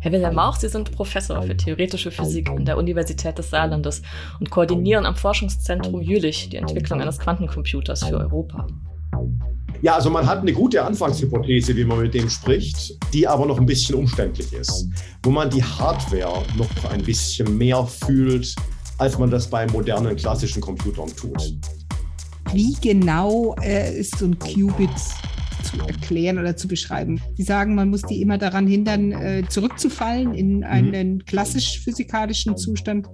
Herr Wilhelm Mauch, Sie sind Professor für theoretische Physik an der Universität des Saarlandes und koordinieren am Forschungszentrum Jülich die Entwicklung eines Quantencomputers für Europa. Ja, also man hat eine gute Anfangshypothese, wie man mit dem spricht, die aber noch ein bisschen umständlich ist, wo man die Hardware noch ein bisschen mehr fühlt, als man das bei modernen klassischen Computern tut. Wie genau äh, ist so ein Qubit zu erklären oder zu beschreiben. Sie sagen, man muss die immer daran hindern, äh, zurückzufallen in mhm. einen klassisch-physikalischen Zustand.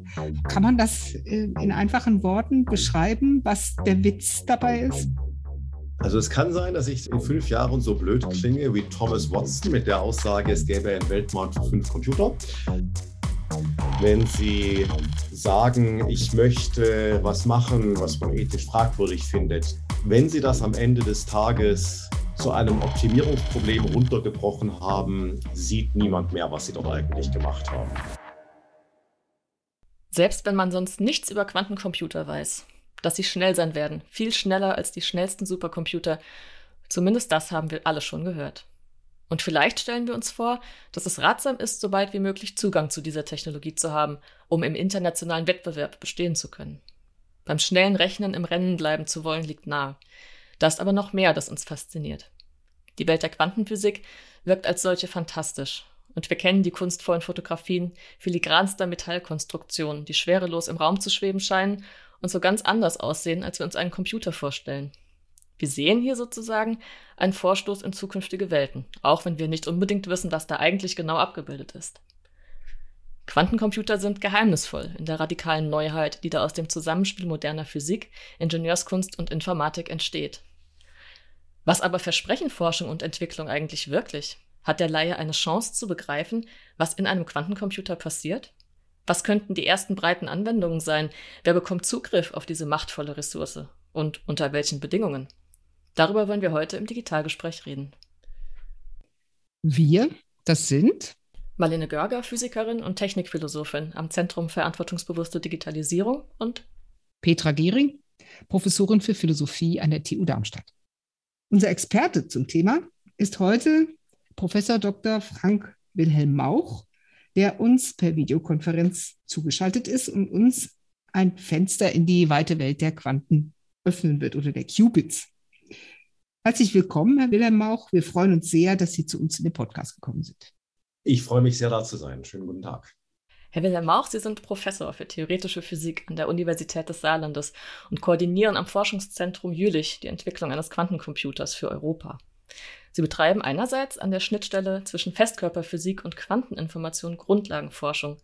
Kann man das äh, in einfachen Worten beschreiben, was der Witz dabei ist? Also es kann sein, dass ich in fünf Jahren so blöd klinge wie Thomas Watson mit der Aussage, es gäbe einen Weltmarkt für fünf Computer. Wenn Sie sagen, ich möchte was machen, was man ethisch fragwürdig findet, wenn Sie das am Ende des Tages zu einem Optimierungsproblem runtergebrochen haben, sieht niemand mehr, was sie dort eigentlich gemacht haben. Selbst wenn man sonst nichts über Quantencomputer weiß, dass sie schnell sein werden, viel schneller als die schnellsten Supercomputer, zumindest das haben wir alle schon gehört. Und vielleicht stellen wir uns vor, dass es ratsam ist, so bald wie möglich Zugang zu dieser Technologie zu haben, um im internationalen Wettbewerb bestehen zu können. Beim schnellen Rechnen im Rennen bleiben zu wollen, liegt nahe. Da ist aber noch mehr, das uns fasziniert. Die Welt der Quantenphysik wirkt als solche fantastisch. Und wir kennen die kunstvollen Fotografien filigranster Metallkonstruktionen, die schwerelos im Raum zu schweben scheinen und so ganz anders aussehen, als wir uns einen Computer vorstellen. Wir sehen hier sozusagen einen Vorstoß in zukünftige Welten, auch wenn wir nicht unbedingt wissen, was da eigentlich genau abgebildet ist. Quantencomputer sind geheimnisvoll in der radikalen Neuheit, die da aus dem Zusammenspiel moderner Physik, Ingenieurskunst und Informatik entsteht. Was aber versprechen Forschung und Entwicklung eigentlich wirklich? Hat der Laie eine Chance zu begreifen, was in einem Quantencomputer passiert? Was könnten die ersten breiten Anwendungen sein? Wer bekommt Zugriff auf diese machtvolle Ressource? Und unter welchen Bedingungen? Darüber wollen wir heute im Digitalgespräch reden. Wir, das sind Marlene Görger, Physikerin und Technikphilosophin am Zentrum Verantwortungsbewusste Digitalisierung und Petra Gehring, Professorin für Philosophie an der TU Darmstadt. Unser Experte zum Thema ist heute Professor Dr. Frank Wilhelm Mauch, der uns per Videokonferenz zugeschaltet ist und uns ein Fenster in die weite Welt der Quanten öffnen wird oder der Qubits. Herzlich willkommen, Herr Wilhelm Mauch. Wir freuen uns sehr, dass Sie zu uns in den Podcast gekommen sind. Ich freue mich sehr, da zu sein. Schönen guten Tag. Herr Wilhelm Mauch, Sie sind Professor für theoretische Physik an der Universität des Saarlandes und koordinieren am Forschungszentrum Jülich die Entwicklung eines Quantencomputers für Europa. Sie betreiben einerseits an der Schnittstelle zwischen Festkörperphysik und Quanteninformation Grundlagenforschung.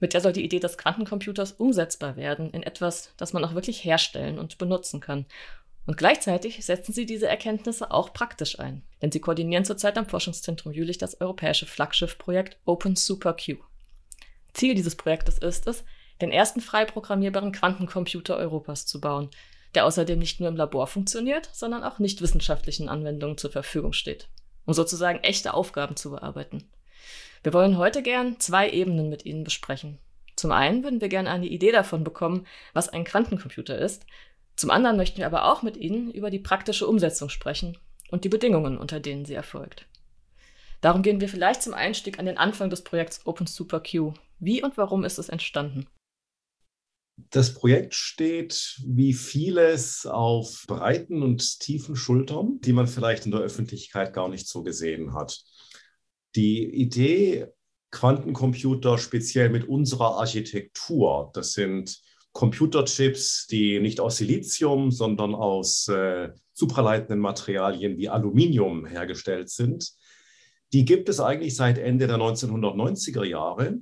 Mit der soll die Idee des Quantencomputers umsetzbar werden in etwas, das man auch wirklich herstellen und benutzen kann. Und gleichzeitig setzen sie diese Erkenntnisse auch praktisch ein, denn sie koordinieren zurzeit am Forschungszentrum Jülich das europäische Flaggschiffprojekt Open Super Q. Ziel dieses Projektes ist es, den ersten frei programmierbaren Quantencomputer Europas zu bauen, der außerdem nicht nur im Labor funktioniert, sondern auch nicht wissenschaftlichen Anwendungen zur Verfügung steht, um sozusagen echte Aufgaben zu bearbeiten. Wir wollen heute gern zwei Ebenen mit Ihnen besprechen. Zum einen würden wir gerne eine Idee davon bekommen, was ein Quantencomputer ist. Zum anderen möchten wir aber auch mit Ihnen über die praktische Umsetzung sprechen und die Bedingungen, unter denen sie erfolgt. Darum gehen wir vielleicht zum Einstieg an den Anfang des Projekts Open Super Q wie und warum ist es entstanden? Das Projekt steht wie vieles auf breiten und tiefen Schultern, die man vielleicht in der Öffentlichkeit gar nicht so gesehen hat. Die Idee, Quantencomputer speziell mit unserer Architektur, das sind Computerchips, die nicht aus Silizium, sondern aus äh, supraleitenden Materialien wie Aluminium hergestellt sind, die gibt es eigentlich seit Ende der 1990er Jahre.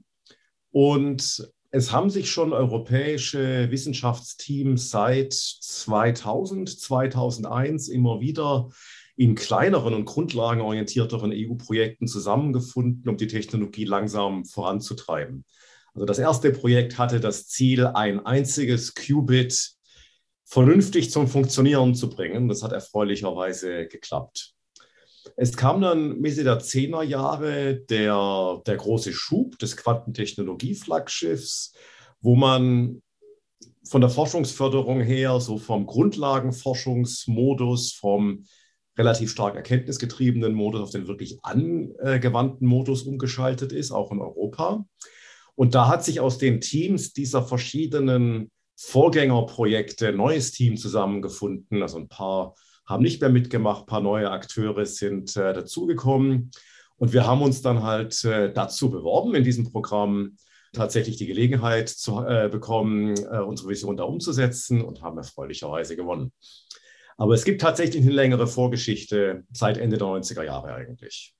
Und es haben sich schon europäische Wissenschaftsteams seit 2000, 2001 immer wieder in kleineren und grundlagenorientierteren EU-Projekten zusammengefunden, um die Technologie langsam voranzutreiben. Also das erste Projekt hatte das Ziel, ein einziges Qubit vernünftig zum Funktionieren zu bringen. Das hat erfreulicherweise geklappt. Es kam dann Mitte der 10er Jahre der, der große Schub des Quantentechnologie-Flaggschiffs, wo man von der Forschungsförderung her, so vom Grundlagenforschungsmodus, vom relativ stark erkenntnisgetriebenen Modus auf den wirklich angewandten Modus umgeschaltet ist, auch in Europa. Und da hat sich aus den Teams dieser verschiedenen Vorgängerprojekte ein neues Team zusammengefunden. Also ein paar haben nicht mehr mitgemacht, ein paar neue Akteure sind äh, dazugekommen. Und wir haben uns dann halt äh, dazu beworben, in diesem Programm tatsächlich die Gelegenheit zu äh, bekommen, äh, unsere Vision da umzusetzen und haben erfreulicherweise gewonnen. Aber es gibt tatsächlich eine längere Vorgeschichte seit Ende der 90er Jahre eigentlich.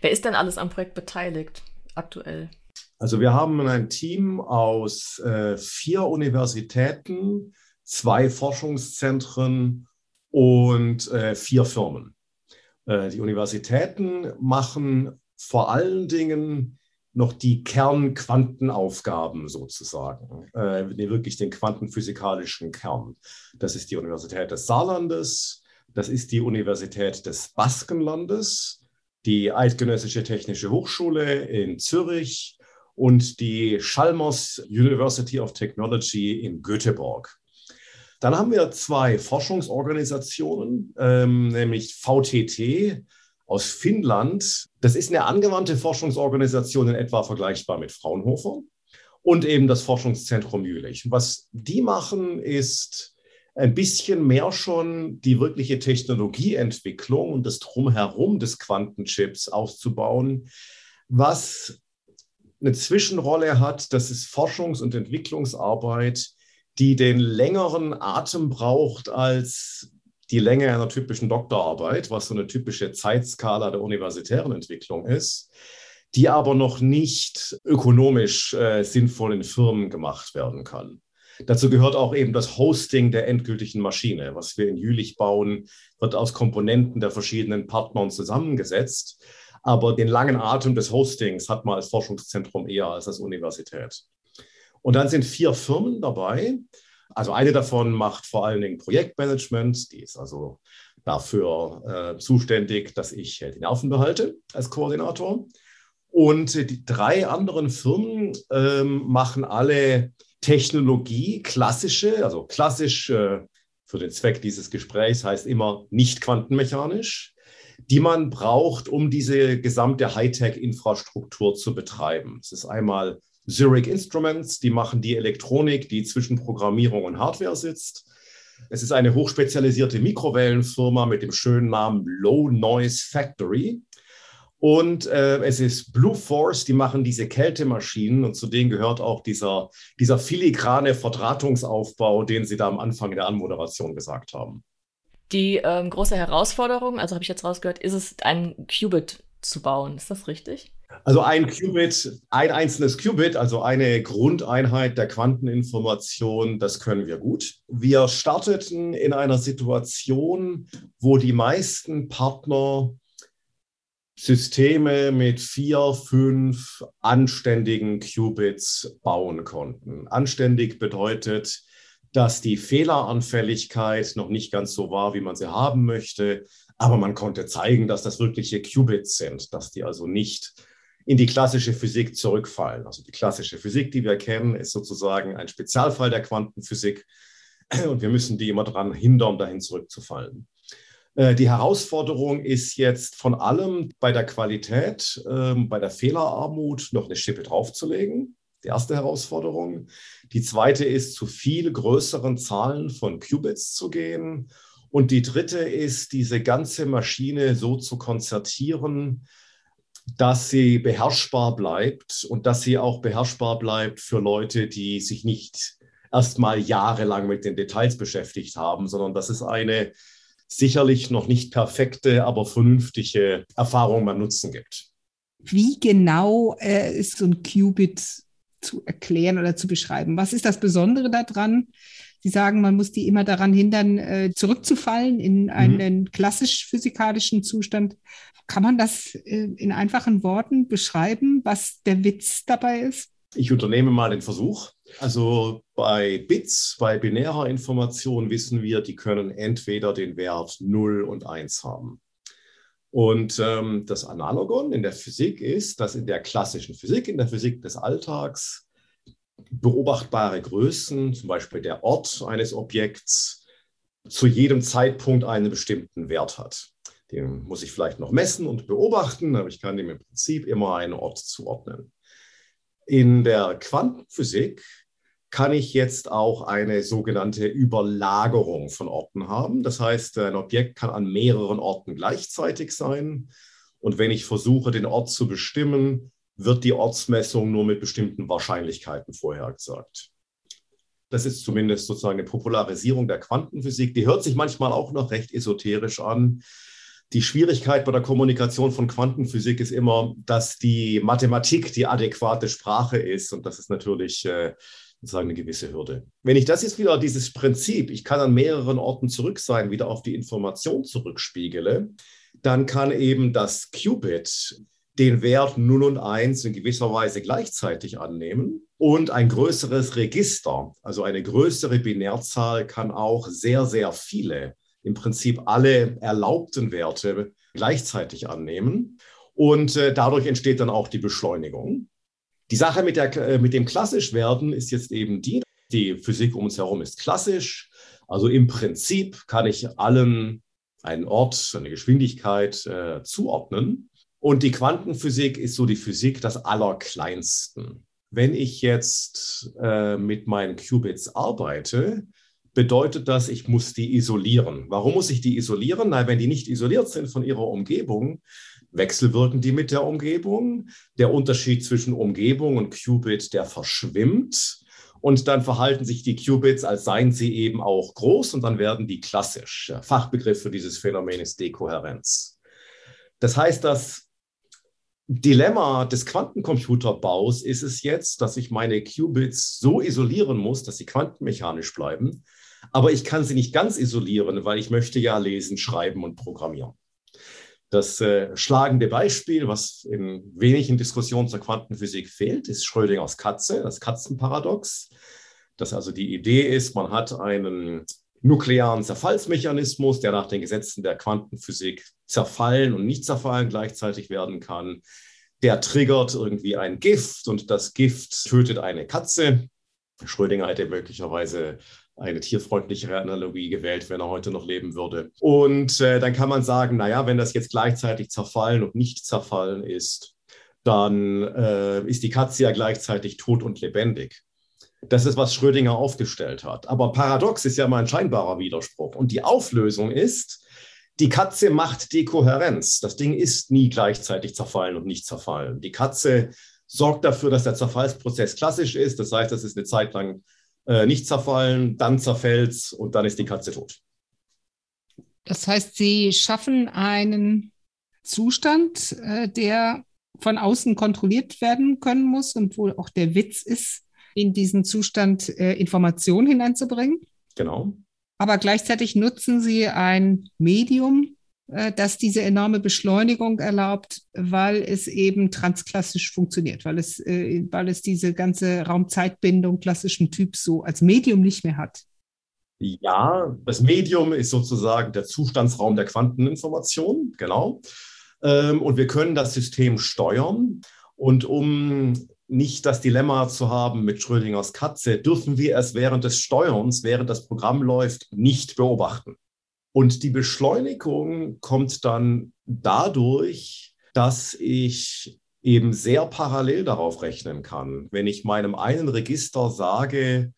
Wer ist denn alles am Projekt beteiligt aktuell? Also wir haben ein Team aus äh, vier Universitäten, zwei Forschungszentren und äh, vier Firmen. Äh, die Universitäten machen vor allen Dingen noch die Kernquantenaufgaben sozusagen, äh, wirklich den quantenphysikalischen Kern. Das ist die Universität des Saarlandes, das ist die Universität des Baskenlandes, die Eidgenössische Technische Hochschule in Zürich, und die Chalmers University of Technology in Göteborg. Dann haben wir zwei Forschungsorganisationen, ähm, nämlich VTT aus Finnland. Das ist eine angewandte Forschungsorganisation in etwa vergleichbar mit Fraunhofer und eben das Forschungszentrum Jülich. Was die machen, ist ein bisschen mehr schon die wirkliche Technologieentwicklung und das Drumherum des Quantenchips auszubauen, was eine Zwischenrolle hat, das ist Forschungs- und Entwicklungsarbeit, die den längeren Atem braucht als die Länge einer typischen Doktorarbeit, was so eine typische Zeitskala der universitären Entwicklung ist, die aber noch nicht ökonomisch äh, sinnvoll in Firmen gemacht werden kann. Dazu gehört auch eben das Hosting der endgültigen Maschine. Was wir in Jülich bauen, wird aus Komponenten der verschiedenen Partnern zusammengesetzt. Aber den langen Atem des Hostings hat man als Forschungszentrum eher als als Universität. Und dann sind vier Firmen dabei. Also eine davon macht vor allen Dingen Projektmanagement, die ist also dafür äh, zuständig, dass ich äh, die Nerven behalte als Koordinator. Und die drei anderen Firmen ähm, machen alle Technologie, klassische, also klassisch äh, für den Zweck dieses Gesprächs heißt immer nicht quantenmechanisch die man braucht, um diese gesamte Hightech-Infrastruktur zu betreiben. Es ist einmal Zurich Instruments, die machen die Elektronik, die zwischen Programmierung und Hardware sitzt. Es ist eine hochspezialisierte Mikrowellenfirma mit dem schönen Namen Low Noise Factory. Und äh, es ist Blue Force, die machen diese Kältemaschinen und zu denen gehört auch dieser, dieser filigrane Verdrahtungsaufbau, den Sie da am Anfang der Anmoderation gesagt haben. Die ähm, große Herausforderung, also habe ich jetzt rausgehört, ist es, ein Qubit zu bauen. Ist das richtig? Also ein Qubit, ein einzelnes Qubit, also eine Grundeinheit der Quanteninformation, das können wir gut. Wir starteten in einer Situation, wo die meisten Partner Systeme mit vier, fünf anständigen Qubits bauen konnten. Anständig bedeutet, dass die Fehleranfälligkeit noch nicht ganz so war, wie man sie haben möchte. Aber man konnte zeigen, dass das wirkliche Qubits sind, dass die also nicht in die klassische Physik zurückfallen. Also die klassische Physik, die wir kennen, ist sozusagen ein Spezialfall der Quantenphysik. Und wir müssen die immer daran hindern, dahin zurückzufallen. Äh, die Herausforderung ist jetzt von allem bei der Qualität, ähm, bei der Fehlerarmut noch eine Schippe draufzulegen die erste Herausforderung. Die zweite ist, zu viel größeren Zahlen von Qubits zu gehen. Und die dritte ist, diese ganze Maschine so zu konzertieren, dass sie beherrschbar bleibt und dass sie auch beherrschbar bleibt für Leute, die sich nicht erst mal jahrelang mit den Details beschäftigt haben, sondern dass es eine sicherlich noch nicht perfekte, aber vernünftige Erfahrung man Nutzen gibt. Wie genau äh, ist so ein Qubit zu erklären oder zu beschreiben. Was ist das Besondere daran? Sie sagen, man muss die immer daran hindern, äh, zurückzufallen in mhm. einen mhm. klassisch-physikalischen Zustand. Kann man das äh, in einfachen Worten beschreiben, was der Witz dabei ist? Ich unternehme mal den Versuch. Also bei Bits, bei binärer Information wissen wir, die können entweder den Wert 0 und 1 haben. Und ähm, das Analogon in der Physik ist, dass in der klassischen Physik, in der Physik des Alltags, beobachtbare Größen, zum Beispiel der Ort eines Objekts, zu jedem Zeitpunkt einen bestimmten Wert hat. Den muss ich vielleicht noch messen und beobachten, aber ich kann dem im Prinzip immer einen Ort zuordnen. In der Quantenphysik kann ich jetzt auch eine sogenannte Überlagerung von Orten haben. Das heißt, ein Objekt kann an mehreren Orten gleichzeitig sein. Und wenn ich versuche, den Ort zu bestimmen, wird die Ortsmessung nur mit bestimmten Wahrscheinlichkeiten vorhergesagt. Das ist zumindest sozusagen eine Popularisierung der Quantenphysik. Die hört sich manchmal auch noch recht esoterisch an. Die Schwierigkeit bei der Kommunikation von Quantenphysik ist immer, dass die Mathematik die adäquate Sprache ist. Und das ist natürlich äh, sozusagen eine gewisse Hürde. Wenn ich das jetzt wieder, dieses Prinzip, ich kann an mehreren Orten zurück sein, wieder auf die Information zurückspiegele, dann kann eben das Qubit den Wert 0 und 1 in gewisser Weise gleichzeitig annehmen. Und ein größeres Register, also eine größere Binärzahl, kann auch sehr, sehr viele, im Prinzip alle erlaubten Werte gleichzeitig annehmen. Und äh, dadurch entsteht dann auch die Beschleunigung. Die Sache mit, der, äh, mit dem Klassischwerden ist jetzt eben die, die Physik um uns herum ist klassisch. Also im Prinzip kann ich allen einen Ort, eine Geschwindigkeit äh, zuordnen. Und die Quantenphysik ist so die Physik des Allerkleinsten. Wenn ich jetzt äh, mit meinen Qubits arbeite, bedeutet das, ich muss die isolieren. Warum muss ich die isolieren? Na, wenn die nicht isoliert sind von ihrer Umgebung, wechselwirken die mit der Umgebung. Der Unterschied zwischen Umgebung und Qubit, der verschwimmt. Und dann verhalten sich die Qubits, als seien sie eben auch groß und dann werden die klassisch. Fachbegriff für dieses Phänomen ist Dekohärenz. Das heißt, das Dilemma des Quantencomputerbaus ist es jetzt, dass ich meine Qubits so isolieren muss, dass sie quantenmechanisch bleiben. Aber ich kann sie nicht ganz isolieren, weil ich möchte ja lesen, schreiben und programmieren. Das äh, schlagende Beispiel, was in wenigen Diskussionen zur Quantenphysik fehlt, ist Schrödingers Katze, das Katzenparadox. Das also die Idee ist, man hat einen nuklearen Zerfallsmechanismus, der nach den Gesetzen der Quantenphysik zerfallen und nicht zerfallen gleichzeitig werden kann. Der triggert irgendwie ein Gift und das Gift tötet eine Katze. Schrödinger hätte möglicherweise eine tierfreundlichere Analogie gewählt, wenn er heute noch leben würde. Und äh, dann kann man sagen, naja, wenn das jetzt gleichzeitig zerfallen und nicht zerfallen ist, dann äh, ist die Katze ja gleichzeitig tot und lebendig. Das ist, was Schrödinger aufgestellt hat. Aber paradox ist ja mal ein scheinbarer Widerspruch. Und die Auflösung ist, die Katze macht Dekohärenz. Das Ding ist nie gleichzeitig zerfallen und nicht zerfallen. Die Katze sorgt dafür, dass der Zerfallsprozess klassisch ist. Das heißt, das ist eine Zeit lang äh, nicht zerfallen, dann zerfällt es und dann ist die Katze tot. Das heißt, Sie schaffen einen Zustand, äh, der von außen kontrolliert werden können muss und wo auch der Witz ist, in diesen Zustand äh, Informationen hineinzubringen. Genau. Aber gleichzeitig nutzen Sie ein Medium, äh, das diese enorme Beschleunigung erlaubt, weil es eben transklassisch funktioniert, weil es, äh, weil es diese ganze Raumzeitbindung klassischen Typs so als Medium nicht mehr hat. Ja, das Medium ist sozusagen der Zustandsraum der Quanteninformation, genau. Ähm, und wir können das System steuern. Und um nicht das Dilemma zu haben mit Schrödingers Katze, dürfen wir es während des Steuerns, während das Programm läuft, nicht beobachten. Und die Beschleunigung kommt dann dadurch, dass ich eben sehr parallel darauf rechnen kann. Wenn ich meinem einen Register sage,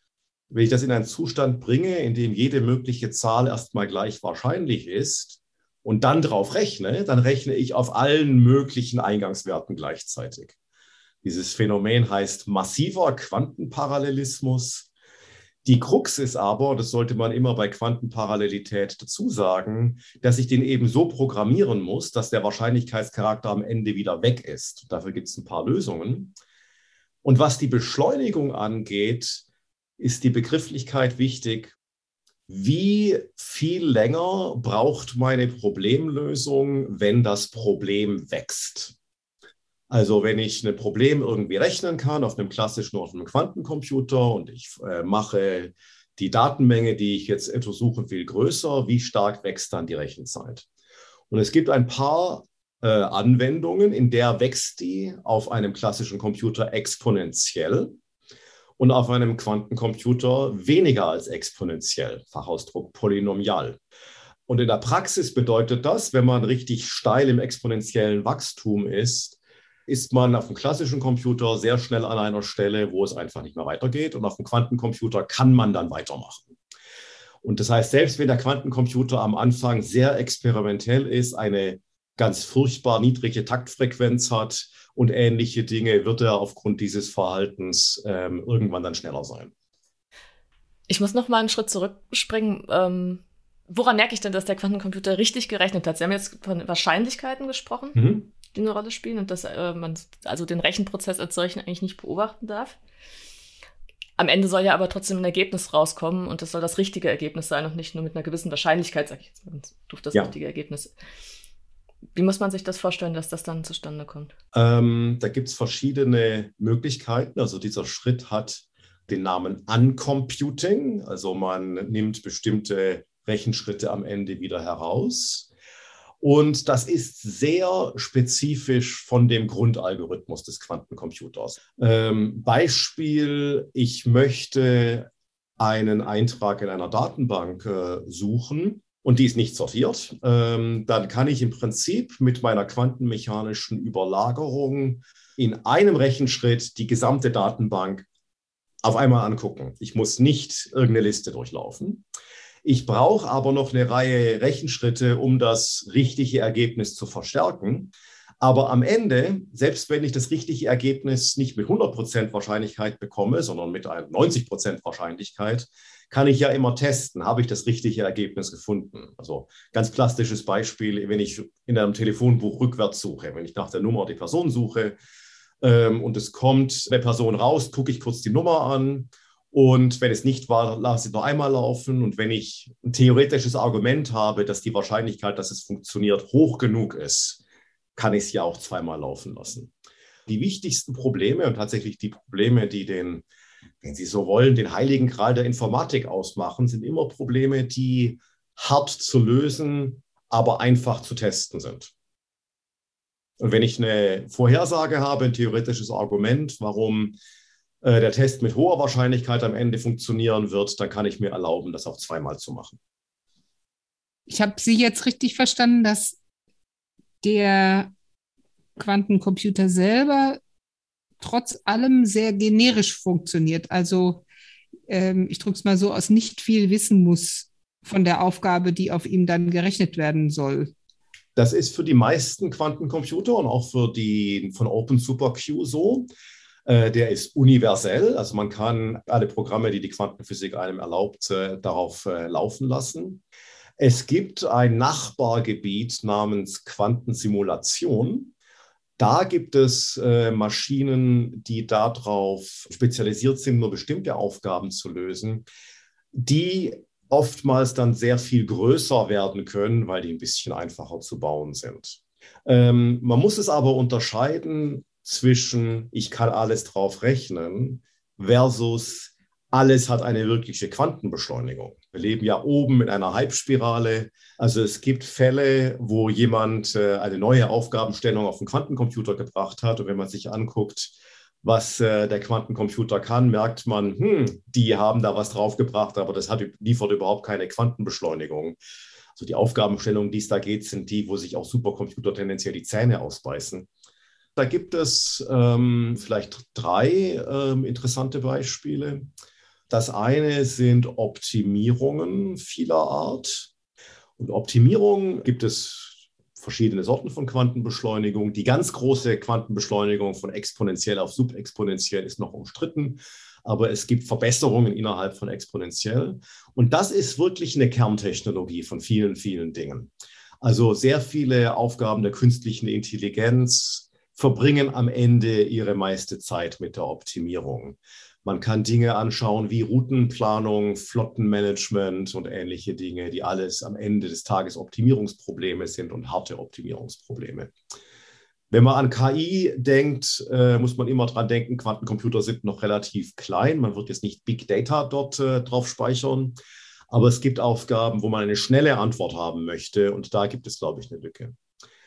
wenn ich das in einen Zustand bringe, in dem jede mögliche Zahl erstmal gleich wahrscheinlich ist und dann darauf rechne, dann rechne ich auf allen möglichen Eingangswerten gleichzeitig. Dieses Phänomen heißt massiver Quantenparallelismus. Die Krux ist aber, das sollte man immer bei Quantenparallelität dazu sagen, dass ich den eben so programmieren muss, dass der Wahrscheinlichkeitscharakter am Ende wieder weg ist. Dafür gibt es ein paar Lösungen. Und was die Beschleunigung angeht, ist die Begrifflichkeit wichtig. Wie viel länger braucht meine Problemlösung, wenn das Problem wächst? Also wenn ich ein Problem irgendwie rechnen kann auf einem klassischen oder einem Quantencomputer und ich äh, mache die Datenmenge, die ich jetzt untersuche, viel größer, wie stark wächst dann die Rechenzeit? Und es gibt ein paar äh, Anwendungen, in der wächst die auf einem klassischen Computer exponentiell und auf einem Quantencomputer weniger als exponentiell, Fachausdruck polynomial. Und in der Praxis bedeutet das, wenn man richtig steil im exponentiellen Wachstum ist, ist man auf dem klassischen Computer sehr schnell an einer Stelle, wo es einfach nicht mehr weitergeht. Und auf dem Quantencomputer kann man dann weitermachen. Und das heißt, selbst wenn der Quantencomputer am Anfang sehr experimentell ist, eine ganz furchtbar niedrige Taktfrequenz hat und ähnliche Dinge, wird er aufgrund dieses Verhaltens ähm, irgendwann dann schneller sein. Ich muss noch mal einen Schritt zurückspringen. Ähm, woran merke ich denn, dass der Quantencomputer richtig gerechnet hat? Sie haben jetzt von Wahrscheinlichkeiten gesprochen, mhm. Die eine Rolle spielen und dass äh, man also den Rechenprozess als solchen eigentlich nicht beobachten darf. Am Ende soll ja aber trotzdem ein Ergebnis rauskommen und das soll das richtige Ergebnis sein und nicht nur mit einer gewissen Wahrscheinlichkeit, sage ich jetzt mal, durch das ja. richtige Ergebnis. Wie muss man sich das vorstellen, dass das dann zustande kommt? Ähm, da gibt es verschiedene Möglichkeiten. Also dieser Schritt hat den Namen Uncomputing. Also man nimmt bestimmte Rechenschritte am Ende wieder heraus. Und das ist sehr spezifisch von dem Grundalgorithmus des Quantencomputers. Ähm, Beispiel, ich möchte einen Eintrag in einer Datenbank äh, suchen und die ist nicht sortiert. Ähm, dann kann ich im Prinzip mit meiner quantenmechanischen Überlagerung in einem Rechenschritt die gesamte Datenbank auf einmal angucken. Ich muss nicht irgendeine Liste durchlaufen. Ich brauche aber noch eine Reihe Rechenschritte, um das richtige Ergebnis zu verstärken. Aber am Ende, selbst wenn ich das richtige Ergebnis nicht mit 100% Wahrscheinlichkeit bekomme, sondern mit 90% Wahrscheinlichkeit, kann ich ja immer testen, habe ich das richtige Ergebnis gefunden. Also ganz plastisches Beispiel, wenn ich in einem Telefonbuch rückwärts suche, wenn ich nach der Nummer die Person suche ähm, und es kommt eine Person raus, gucke ich kurz die Nummer an und wenn es nicht war, lasse ich noch einmal laufen. Und wenn ich ein theoretisches Argument habe, dass die Wahrscheinlichkeit, dass es funktioniert, hoch genug ist, kann ich es ja auch zweimal laufen lassen. Die wichtigsten Probleme und tatsächlich die Probleme, die den, wenn Sie so wollen, den heiligen Gral der Informatik ausmachen, sind immer Probleme, die hart zu lösen, aber einfach zu testen sind. Und wenn ich eine Vorhersage habe, ein theoretisches Argument, warum äh, der Test mit hoher Wahrscheinlichkeit am Ende funktionieren wird, dann kann ich mir erlauben, das auch zweimal zu machen. Ich habe Sie jetzt richtig verstanden, dass der Quantencomputer selber trotz allem sehr generisch funktioniert. Also ähm, ich drücke es mal so aus, nicht viel wissen muss von der Aufgabe, die auf ihm dann gerechnet werden soll. Das ist für die meisten Quantencomputer und auch für die von Open SuperQ so. Äh, der ist universell, also man kann alle Programme, die die Quantenphysik einem erlaubt, äh, darauf äh, laufen lassen. Es gibt ein Nachbargebiet namens Quantensimulation. Da gibt es Maschinen, die darauf spezialisiert sind, nur bestimmte Aufgaben zu lösen, die oftmals dann sehr viel größer werden können, weil die ein bisschen einfacher zu bauen sind. Ähm, man muss es aber unterscheiden zwischen ich kann alles drauf rechnen versus alles hat eine wirkliche Quantenbeschleunigung. Wir leben ja oben in einer Hype-Spirale. Also es gibt Fälle, wo jemand äh, eine neue Aufgabenstellung auf den Quantencomputer gebracht hat. Und wenn man sich anguckt, was äh, der Quantencomputer kann, merkt man, hm, die haben da was draufgebracht, aber das hat, liefert überhaupt keine Quantenbeschleunigung. Also die Aufgabenstellungen, die es da geht, sind die, wo sich auch Supercomputer tendenziell die Zähne ausbeißen. Da gibt es ähm, vielleicht drei ähm, interessante Beispiele. Das eine sind Optimierungen vieler Art. Und Optimierung gibt es verschiedene Sorten von Quantenbeschleunigung. Die ganz große Quantenbeschleunigung von exponentiell auf subexponentiell ist noch umstritten, aber es gibt Verbesserungen innerhalb von exponentiell. Und das ist wirklich eine Kerntechnologie von vielen, vielen Dingen. Also sehr viele Aufgaben der künstlichen Intelligenz, verbringen am Ende ihre meiste Zeit mit der Optimierung. Man kann Dinge anschauen wie Routenplanung, Flottenmanagement und ähnliche Dinge, die alles am Ende des Tages Optimierungsprobleme sind und harte Optimierungsprobleme. Wenn man an KI denkt, äh, muss man immer dran denken, Quantencomputer sind noch relativ klein. Man wird jetzt nicht Big Data dort äh, drauf speichern. Aber es gibt Aufgaben, wo man eine schnelle Antwort haben möchte. Und da gibt es, glaube ich, eine Lücke.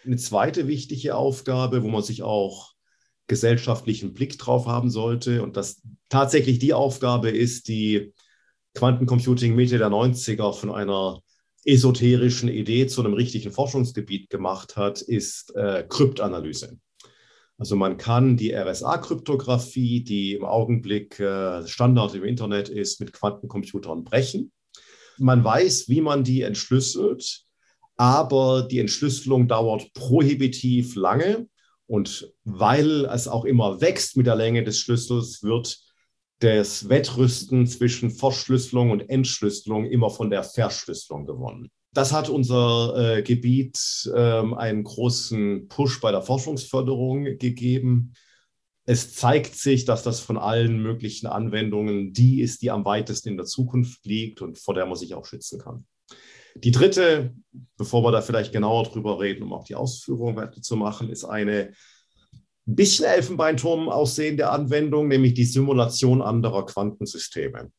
Eine zweite wichtige Aufgabe, wo man sich auch gesellschaftlichen Blick drauf haben sollte und das tatsächlich die Aufgabe ist, die Quantencomputing Mitte der 90er von einer esoterischen Idee zu einem richtigen Forschungsgebiet gemacht hat, ist äh, Kryptanalyse. Also man kann die RSA-Kryptographie, die im Augenblick äh, Standard im Internet ist, mit Quantencomputern brechen. Man weiß, wie man die entschlüsselt, aber die Entschlüsselung dauert prohibitiv lange. Und weil es auch immer wächst mit der Länge des Schlüssels, wird das Wettrüsten zwischen Verschlüsselung und Entschlüsselung immer von der Verschlüsselung gewonnen. Das hat unser äh, Gebiet ähm, einen großen Push bei der Forschungsförderung gegeben. Es zeigt sich, dass das von allen möglichen Anwendungen die ist, die am weitesten in der Zukunft liegt und vor der man sich auch schützen kann. Die dritte, bevor wir da vielleicht genauer drüber reden, um auch die Ausführung weiter zu machen, ist eine ein bisschen Elfenbeinturm aussehende Anwendung, nämlich die Simulation anderer Quantensysteme.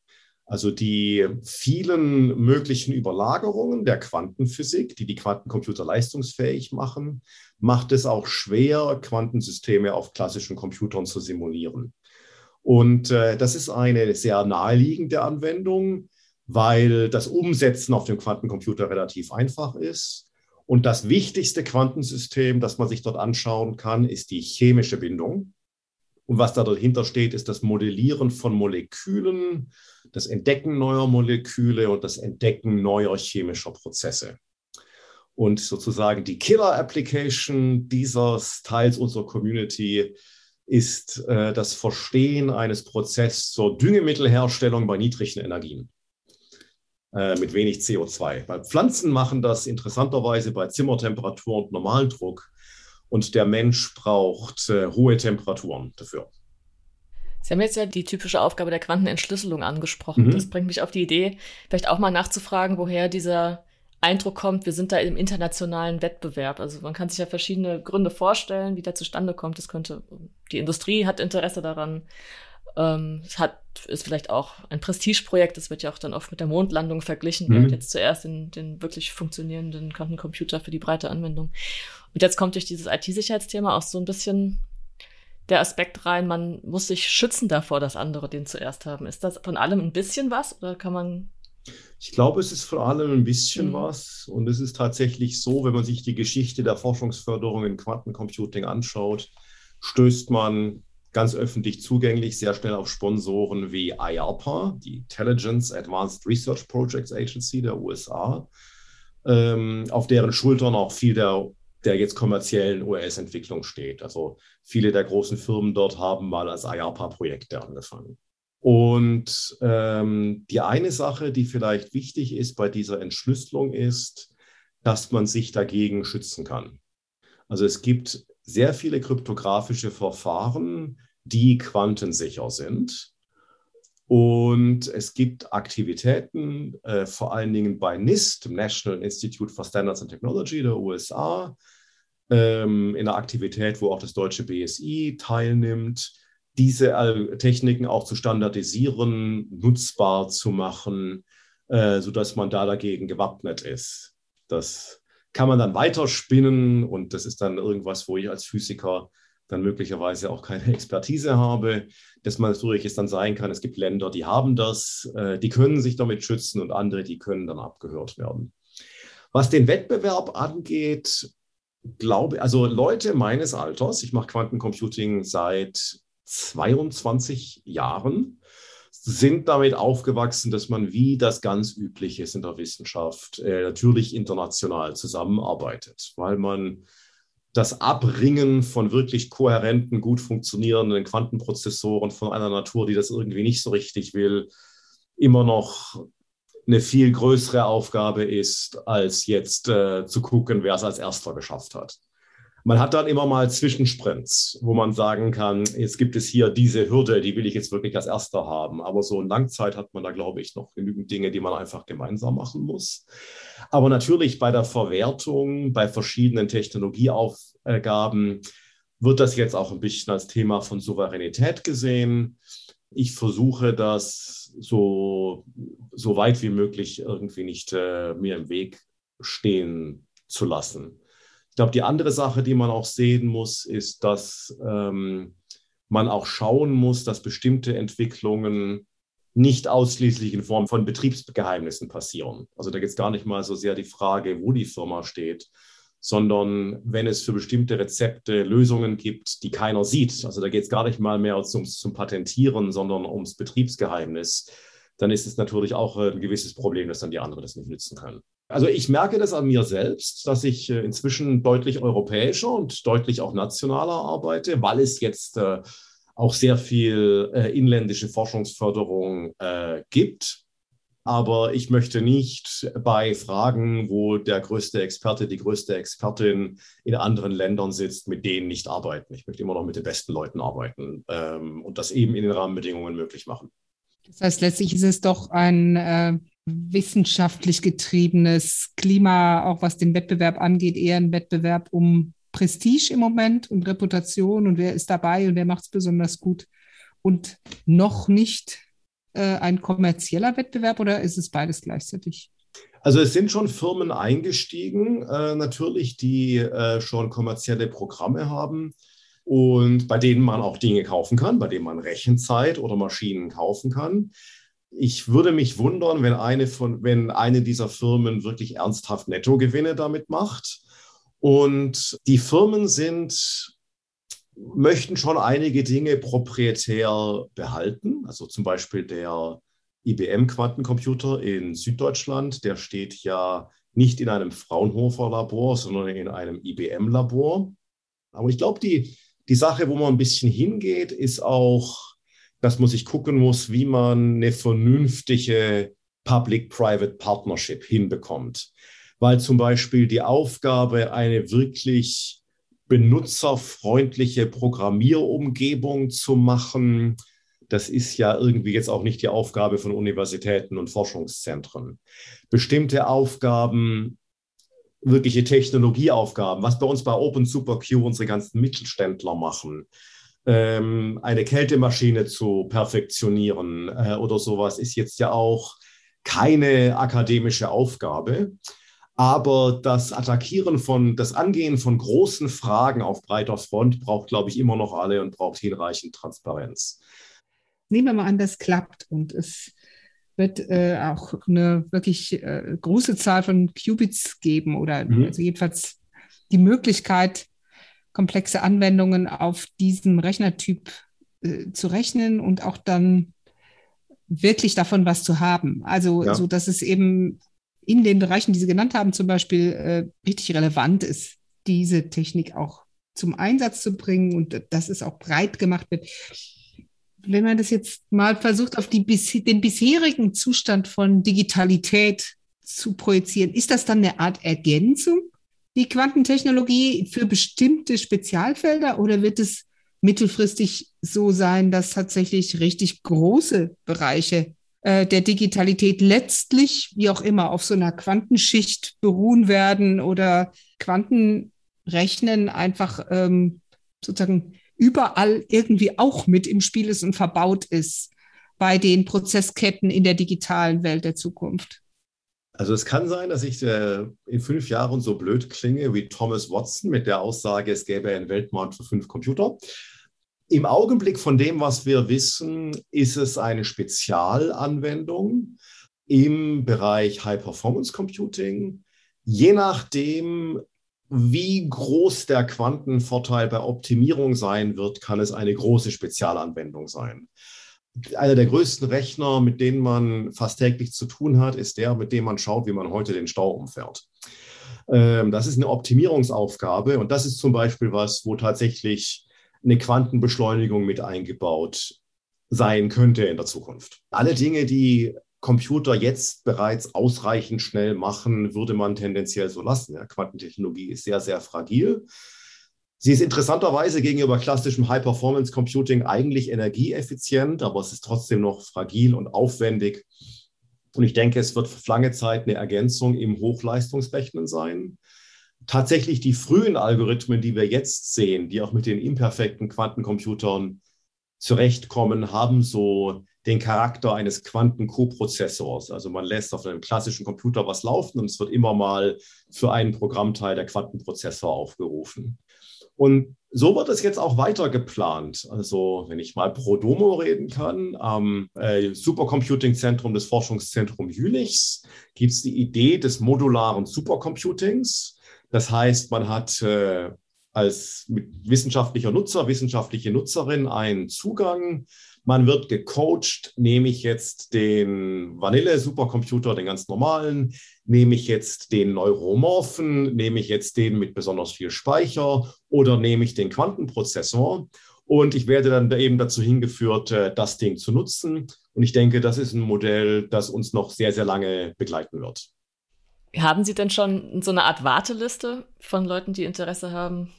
Also die vielen möglichen Überlagerungen der Quantenphysik, die die Quantencomputer leistungsfähig machen, macht es auch schwer, Quantensysteme auf klassischen Computern zu simulieren. Und äh, das ist eine sehr naheliegende Anwendung, weil das Umsetzen auf dem Quantencomputer relativ einfach ist. Und das wichtigste Quantensystem, das man sich dort anschauen kann, ist die chemische Bindung. Und was da dahinter steht, ist das Modellieren von Molekülen, das Entdecken neuer Moleküle und das Entdecken neuer chemischer Prozesse. Und sozusagen die Killer-Application dieses Teils unserer Community ist äh, das Verstehen eines Prozesses zur Düngemittelherstellung bei niedrigen Energien mit wenig CO2. Weil Pflanzen machen das interessanterweise bei Zimmertemperatur und Normaldruck und der Mensch braucht äh, hohe Temperaturen dafür. Sie haben jetzt ja die typische Aufgabe der Quantenentschlüsselung angesprochen. Mhm. Das bringt mich auf die Idee, vielleicht auch mal nachzufragen, woher dieser Eindruck kommt, wir sind da im internationalen Wettbewerb. Also man kann sich ja verschiedene Gründe vorstellen, wie der zustande kommt. Das könnte, die Industrie hat Interesse daran. Ähm, es hat, ist vielleicht auch ein Prestigeprojekt. Das wird ja auch dann oft mit der Mondlandung verglichen. Mhm. Wir haben jetzt zuerst den, den wirklich funktionierenden Quantencomputer für die breite Anwendung. Und jetzt kommt durch dieses IT-Sicherheitsthema auch so ein bisschen der Aspekt rein, man muss sich schützen davor, dass andere den zuerst haben. Ist das von allem ein bisschen was oder kann man ich glaube, es ist vor allem ein bisschen mhm. was. Und es ist tatsächlich so, wenn man sich die Geschichte der Forschungsförderung in Quantencomputing anschaut, stößt man ganz öffentlich zugänglich sehr schnell auf Sponsoren wie IARPA, die Intelligence Advanced Research Projects Agency der USA, ähm, auf deren Schultern auch viel der, der jetzt kommerziellen US-Entwicklung steht. Also viele der großen Firmen dort haben mal als IARPA-Projekte angefangen. Und ähm, die eine Sache, die vielleicht wichtig ist bei dieser Entschlüsselung, ist, dass man sich dagegen schützen kann. Also es gibt sehr viele kryptografische Verfahren, die quantensicher sind. Und es gibt Aktivitäten, äh, vor allen Dingen bei NIST, dem National Institute for Standards and Technology der USA, ähm, in einer Aktivität, wo auch das deutsche BSI teilnimmt, diese äh, Techniken auch zu standardisieren, nutzbar zu machen, äh, sodass man da dagegen gewappnet ist. Das kann man dann weiterspinnen und das ist dann irgendwas, wo ich als Physiker dann möglicherweise auch keine Expertise habe, dass man natürlich es dann sein kann, es gibt Länder, die haben das, äh, die können sich damit schützen und andere, die können dann abgehört werden. Was den Wettbewerb angeht, glaube, also Leute meines Alters, ich mache Quantencomputing seit 22 Jahren, sind damit aufgewachsen, dass man wie das ganz üblich ist in der Wissenschaft äh, natürlich international zusammenarbeitet, weil man das Abringen von wirklich kohärenten, gut funktionierenden Quantenprozessoren von einer Natur, die das irgendwie nicht so richtig will, immer noch eine viel größere Aufgabe ist, als jetzt äh, zu gucken, wer es als erster geschafft hat. Man hat dann immer mal Zwischensprints, wo man sagen kann, jetzt gibt es hier diese Hürde, die will ich jetzt wirklich als erster haben. Aber so in Langzeit hat man da, glaube ich, noch genügend Dinge, die man einfach gemeinsam machen muss. Aber natürlich bei der Verwertung, bei verschiedenen Technologieaufgaben wird das jetzt auch ein bisschen als Thema von Souveränität gesehen. Ich versuche das so, so weit wie möglich irgendwie nicht äh, mir im Weg stehen zu lassen. Ich glaube, die andere Sache, die man auch sehen muss, ist, dass ähm, man auch schauen muss, dass bestimmte Entwicklungen nicht ausschließlich in Form von Betriebsgeheimnissen passieren. Also da geht es gar nicht mal so sehr die Frage, wo die Firma steht, sondern wenn es für bestimmte Rezepte Lösungen gibt, die keiner sieht. Also da geht es gar nicht mal mehr ums, zum Patentieren, sondern ums Betriebsgeheimnis. Dann ist es natürlich auch ein gewisses Problem, dass dann die anderen das nicht nützen können. Also ich merke das an mir selbst, dass ich äh, inzwischen deutlich europäischer und deutlich auch nationaler arbeite, weil es jetzt äh, auch sehr viel äh, inländische Forschungsförderung äh, gibt. Aber ich möchte nicht bei Fragen, wo der größte Experte, die größte Expertin in anderen Ländern sitzt, mit denen nicht arbeiten. Ich möchte immer noch mit den besten Leuten arbeiten ähm, und das eben in den Rahmenbedingungen möglich machen. Das heißt, letztlich ist es doch ein äh, wissenschaftlich getriebenes Klima, auch was den Wettbewerb angeht, eher ein Wettbewerb um Prestige im Moment und Reputation und wer ist dabei und wer macht es besonders gut und noch nicht ein kommerzieller Wettbewerb oder ist es beides gleichzeitig? Also es sind schon Firmen eingestiegen, äh, natürlich, die äh, schon kommerzielle Programme haben und bei denen man auch Dinge kaufen kann, bei denen man Rechenzeit oder Maschinen kaufen kann. Ich würde mich wundern, wenn eine, von, wenn eine dieser Firmen wirklich ernsthaft Nettogewinne damit macht. Und die Firmen sind, möchten schon einige Dinge proprietär behalten. Also zum Beispiel der IBM-Quantencomputer in Süddeutschland, der steht ja nicht in einem Fraunhofer-Labor, sondern in einem IBM-Labor. Aber ich glaube, die, die Sache, wo man ein bisschen hingeht, ist auch, dass man sich gucken muss, wie man eine vernünftige Public-Private Partnership hinbekommt. Weil zum Beispiel die Aufgabe, eine wirklich benutzerfreundliche Programmierumgebung zu machen, das ist ja irgendwie jetzt auch nicht die Aufgabe von Universitäten und Forschungszentren. Bestimmte Aufgaben wirkliche Technologieaufgaben, was bei uns bei Open Super Q unsere ganzen Mittelständler machen, ähm, eine Kältemaschine zu perfektionieren äh, oder sowas, ist jetzt ja auch keine akademische Aufgabe. Aber das Attackieren von, das Angehen von großen Fragen auf breiter Front braucht, glaube ich, immer noch alle und braucht hinreichend Transparenz. Nehmen wir mal an, das klappt und es wird äh, auch eine wirklich äh, große Zahl von Qubits geben oder mhm. also jedenfalls die Möglichkeit, komplexe Anwendungen auf diesem Rechnertyp äh, zu rechnen und auch dann wirklich davon was zu haben. Also ja. so, dass es eben in den Bereichen, die Sie genannt haben, zum Beispiel äh, richtig relevant ist, diese Technik auch zum Einsatz zu bringen und dass es auch breit gemacht wird. Wenn man das jetzt mal versucht, auf die, den bisherigen Zustand von Digitalität zu projizieren, ist das dann eine Art Ergänzung, die Quantentechnologie für bestimmte Spezialfelder oder wird es mittelfristig so sein, dass tatsächlich richtig große Bereiche der Digitalität letztlich, wie auch immer, auf so einer Quantenschicht beruhen werden oder Quantenrechnen einfach ähm, sozusagen überall irgendwie auch mit im Spiel ist und verbaut ist bei den Prozessketten in der digitalen Welt der Zukunft? Also es kann sein, dass ich äh, in fünf Jahren so blöd klinge wie Thomas Watson mit der Aussage, es gäbe einen Weltmarkt für fünf Computer. Im Augenblick von dem, was wir wissen, ist es eine Spezialanwendung im Bereich High Performance Computing. Je nachdem, wie groß der Quantenvorteil bei Optimierung sein wird, kann es eine große Spezialanwendung sein. Einer der größten Rechner, mit denen man fast täglich zu tun hat, ist der, mit dem man schaut, wie man heute den Stau umfährt. Ähm, das ist eine Optimierungsaufgabe und das ist zum Beispiel was, wo tatsächlich eine Quantenbeschleunigung mit eingebaut sein könnte in der Zukunft. Alle Dinge, die Computer jetzt bereits ausreichend schnell machen, würde man tendenziell so lassen. Ja, Quantentechnologie ist sehr, sehr fragil. Sie ist interessanterweise gegenüber klassischem High-Performance-Computing eigentlich energieeffizient, aber es ist trotzdem noch fragil und aufwendig. Und ich denke, es wird für lange Zeit eine Ergänzung im Hochleistungsrechnen sein. Tatsächlich die frühen Algorithmen, die wir jetzt sehen, die auch mit den imperfekten Quantencomputern zurechtkommen, haben so den Charakter eines Quanten-Coprozessors. Also man lässt auf einem klassischen Computer was laufen und es wird immer mal für einen Programmteil der Quantenprozessor aufgerufen. Und so wird es jetzt auch weiter geplant. Also, wenn ich mal pro Domo reden kann, am äh, Supercomputing-Zentrum des Forschungszentrums Jülichs gibt es die Idee des modularen Supercomputings. Das heißt, man hat äh, als wissenschaftlicher Nutzer, wissenschaftliche Nutzerin einen Zugang man wird gecoacht, nehme ich jetzt den Vanille-Supercomputer, den ganz normalen, nehme ich jetzt den Neuromorphen, nehme ich jetzt den mit besonders viel Speicher oder nehme ich den Quantenprozessor. Und ich werde dann eben dazu hingeführt, äh, das Ding zu nutzen. Und ich denke, das ist ein Modell, das uns noch sehr, sehr lange begleiten wird. Haben Sie denn schon so eine Art Warteliste von Leuten, die Interesse haben,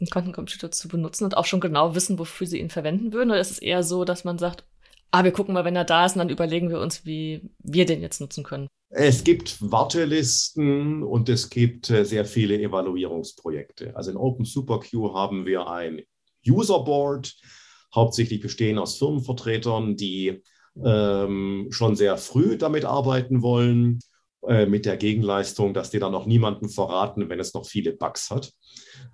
einen Quantencomputer zu benutzen und auch schon genau wissen, wofür sie ihn verwenden würden? Oder ist es eher so, dass man sagt, ah, wir gucken mal, wenn er da ist, und dann überlegen wir uns, wie wir den jetzt nutzen können? Es gibt Wartelisten und es gibt äh, sehr viele Evaluierungsprojekte. Also in Open SuperQ haben wir ein User Board, hauptsächlich bestehen aus Firmenvertretern, die ähm, schon sehr früh damit arbeiten wollen, äh, mit der Gegenleistung, dass die dann noch niemanden verraten, wenn es noch viele Bugs hat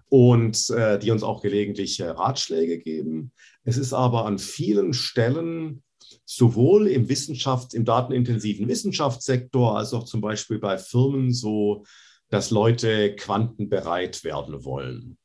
und äh, die uns auch gelegentlich äh, Ratschläge geben. Es ist aber an vielen Stellen sowohl im Wissenschafts-, im datenintensiven Wissenschaftssektor als auch zum Beispiel bei Firmen so, dass Leute quantenbereit werden wollen.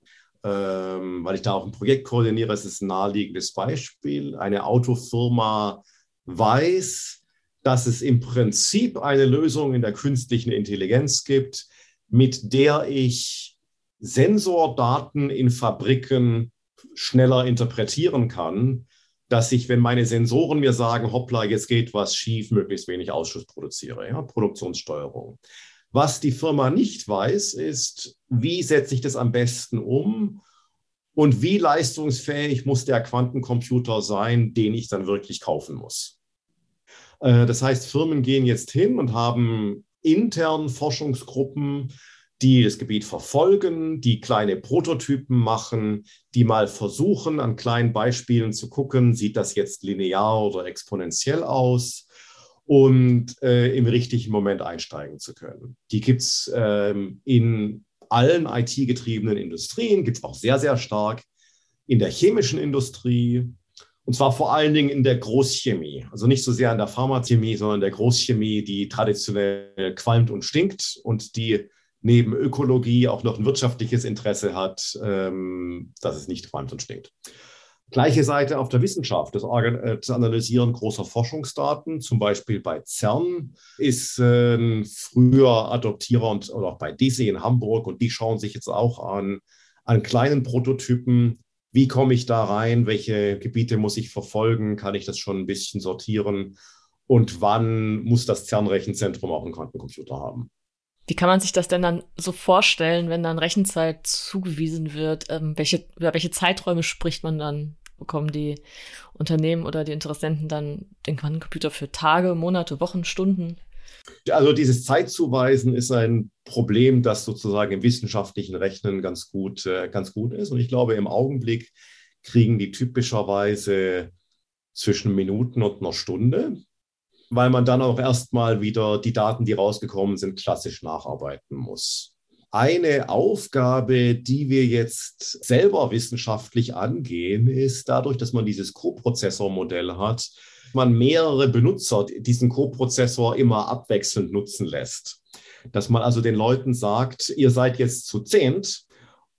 Ähm, weil ich da auch ein Projekt koordiniere, es ist ein naheliegendes Beispiel. Eine Autofirma weiß, dass es im Prinzip eine Lösung in der künstlichen Intelligenz gibt, mit der ich Sensordaten in Fabriken schneller interpretieren kann, dass ich, wenn meine Sensoren mir sagen, hoppla, jetzt geht was schief, möglichst wenig Ausschuss produziere. Ja? Produktionssteuerung. Was die Firma nicht weiß, ist, wie setze ich das am besten um und wie leistungsfähig muss der Quantencomputer sein, den ich dann wirklich kaufen muss. Äh, das heißt, Firmen gehen jetzt hin und haben intern Forschungsgruppen, die das Gebiet verfolgen, die kleine Prototypen machen, die mal versuchen, an kleinen Beispielen zu gucken, sieht das jetzt linear oder exponentiell aus und äh, im richtigen Moment einsteigen zu können. Die gibt es ähm, in allen IT-getriebenen Industrien, gibt es auch sehr, sehr stark in der chemischen Industrie, und zwar vor allen Dingen in der Großchemie. Also nicht so sehr in der Pharmachemie, sondern in der Großchemie, die traditionell qualmt und stinkt und die neben Ökologie auch noch ein wirtschaftliches Interesse hat, ähm, dass es nicht qualmt und stinkt. Gleiche Seite auf der Wissenschaft. Das, äh, Analysieren großer Forschungsdaten, zum Beispiel bei CERN, ist äh, früher Adoptierer und oder auch bei DC in Hamburg und die schauen sich jetzt auch an, an kleinen Prototypen. Wie komme ich da rein? Welche Gebiete muss ich verfolgen? Kann ich das schon ein bisschen sortieren? Und wann muss das CERN-Rechenzentrum auch einen Quantencomputer haben? Wie kann man sich das denn dann so vorstellen, wenn dann Rechenzeit zugewiesen wird? Ähm, welche, über welche Zeiträume spricht man dann? Bekommen die Unternehmen oder die Interessenten dann den Quantencomputer für Tage, Monate, Wochen, Stunden? Also dieses Zeitzuweisen ist ein Problem, das sozusagen im wissenschaftlichen Rechnen ganz gut, äh, ganz gut ist. Und ich glaube, im Augenblick kriegen die typischerweise zwischen Minuten und einer Stunde weil man dann auch erstmal wieder die Daten, die rausgekommen sind, klassisch nacharbeiten muss. Eine Aufgabe, die wir jetzt selber wissenschaftlich angehen, ist dadurch, dass man dieses Co-Prozessor-Modell hat, man mehrere Benutzer diesen Co-Prozessor immer abwechselnd nutzen lässt. Dass man also den Leuten sagt, ihr seid jetzt zu zehnt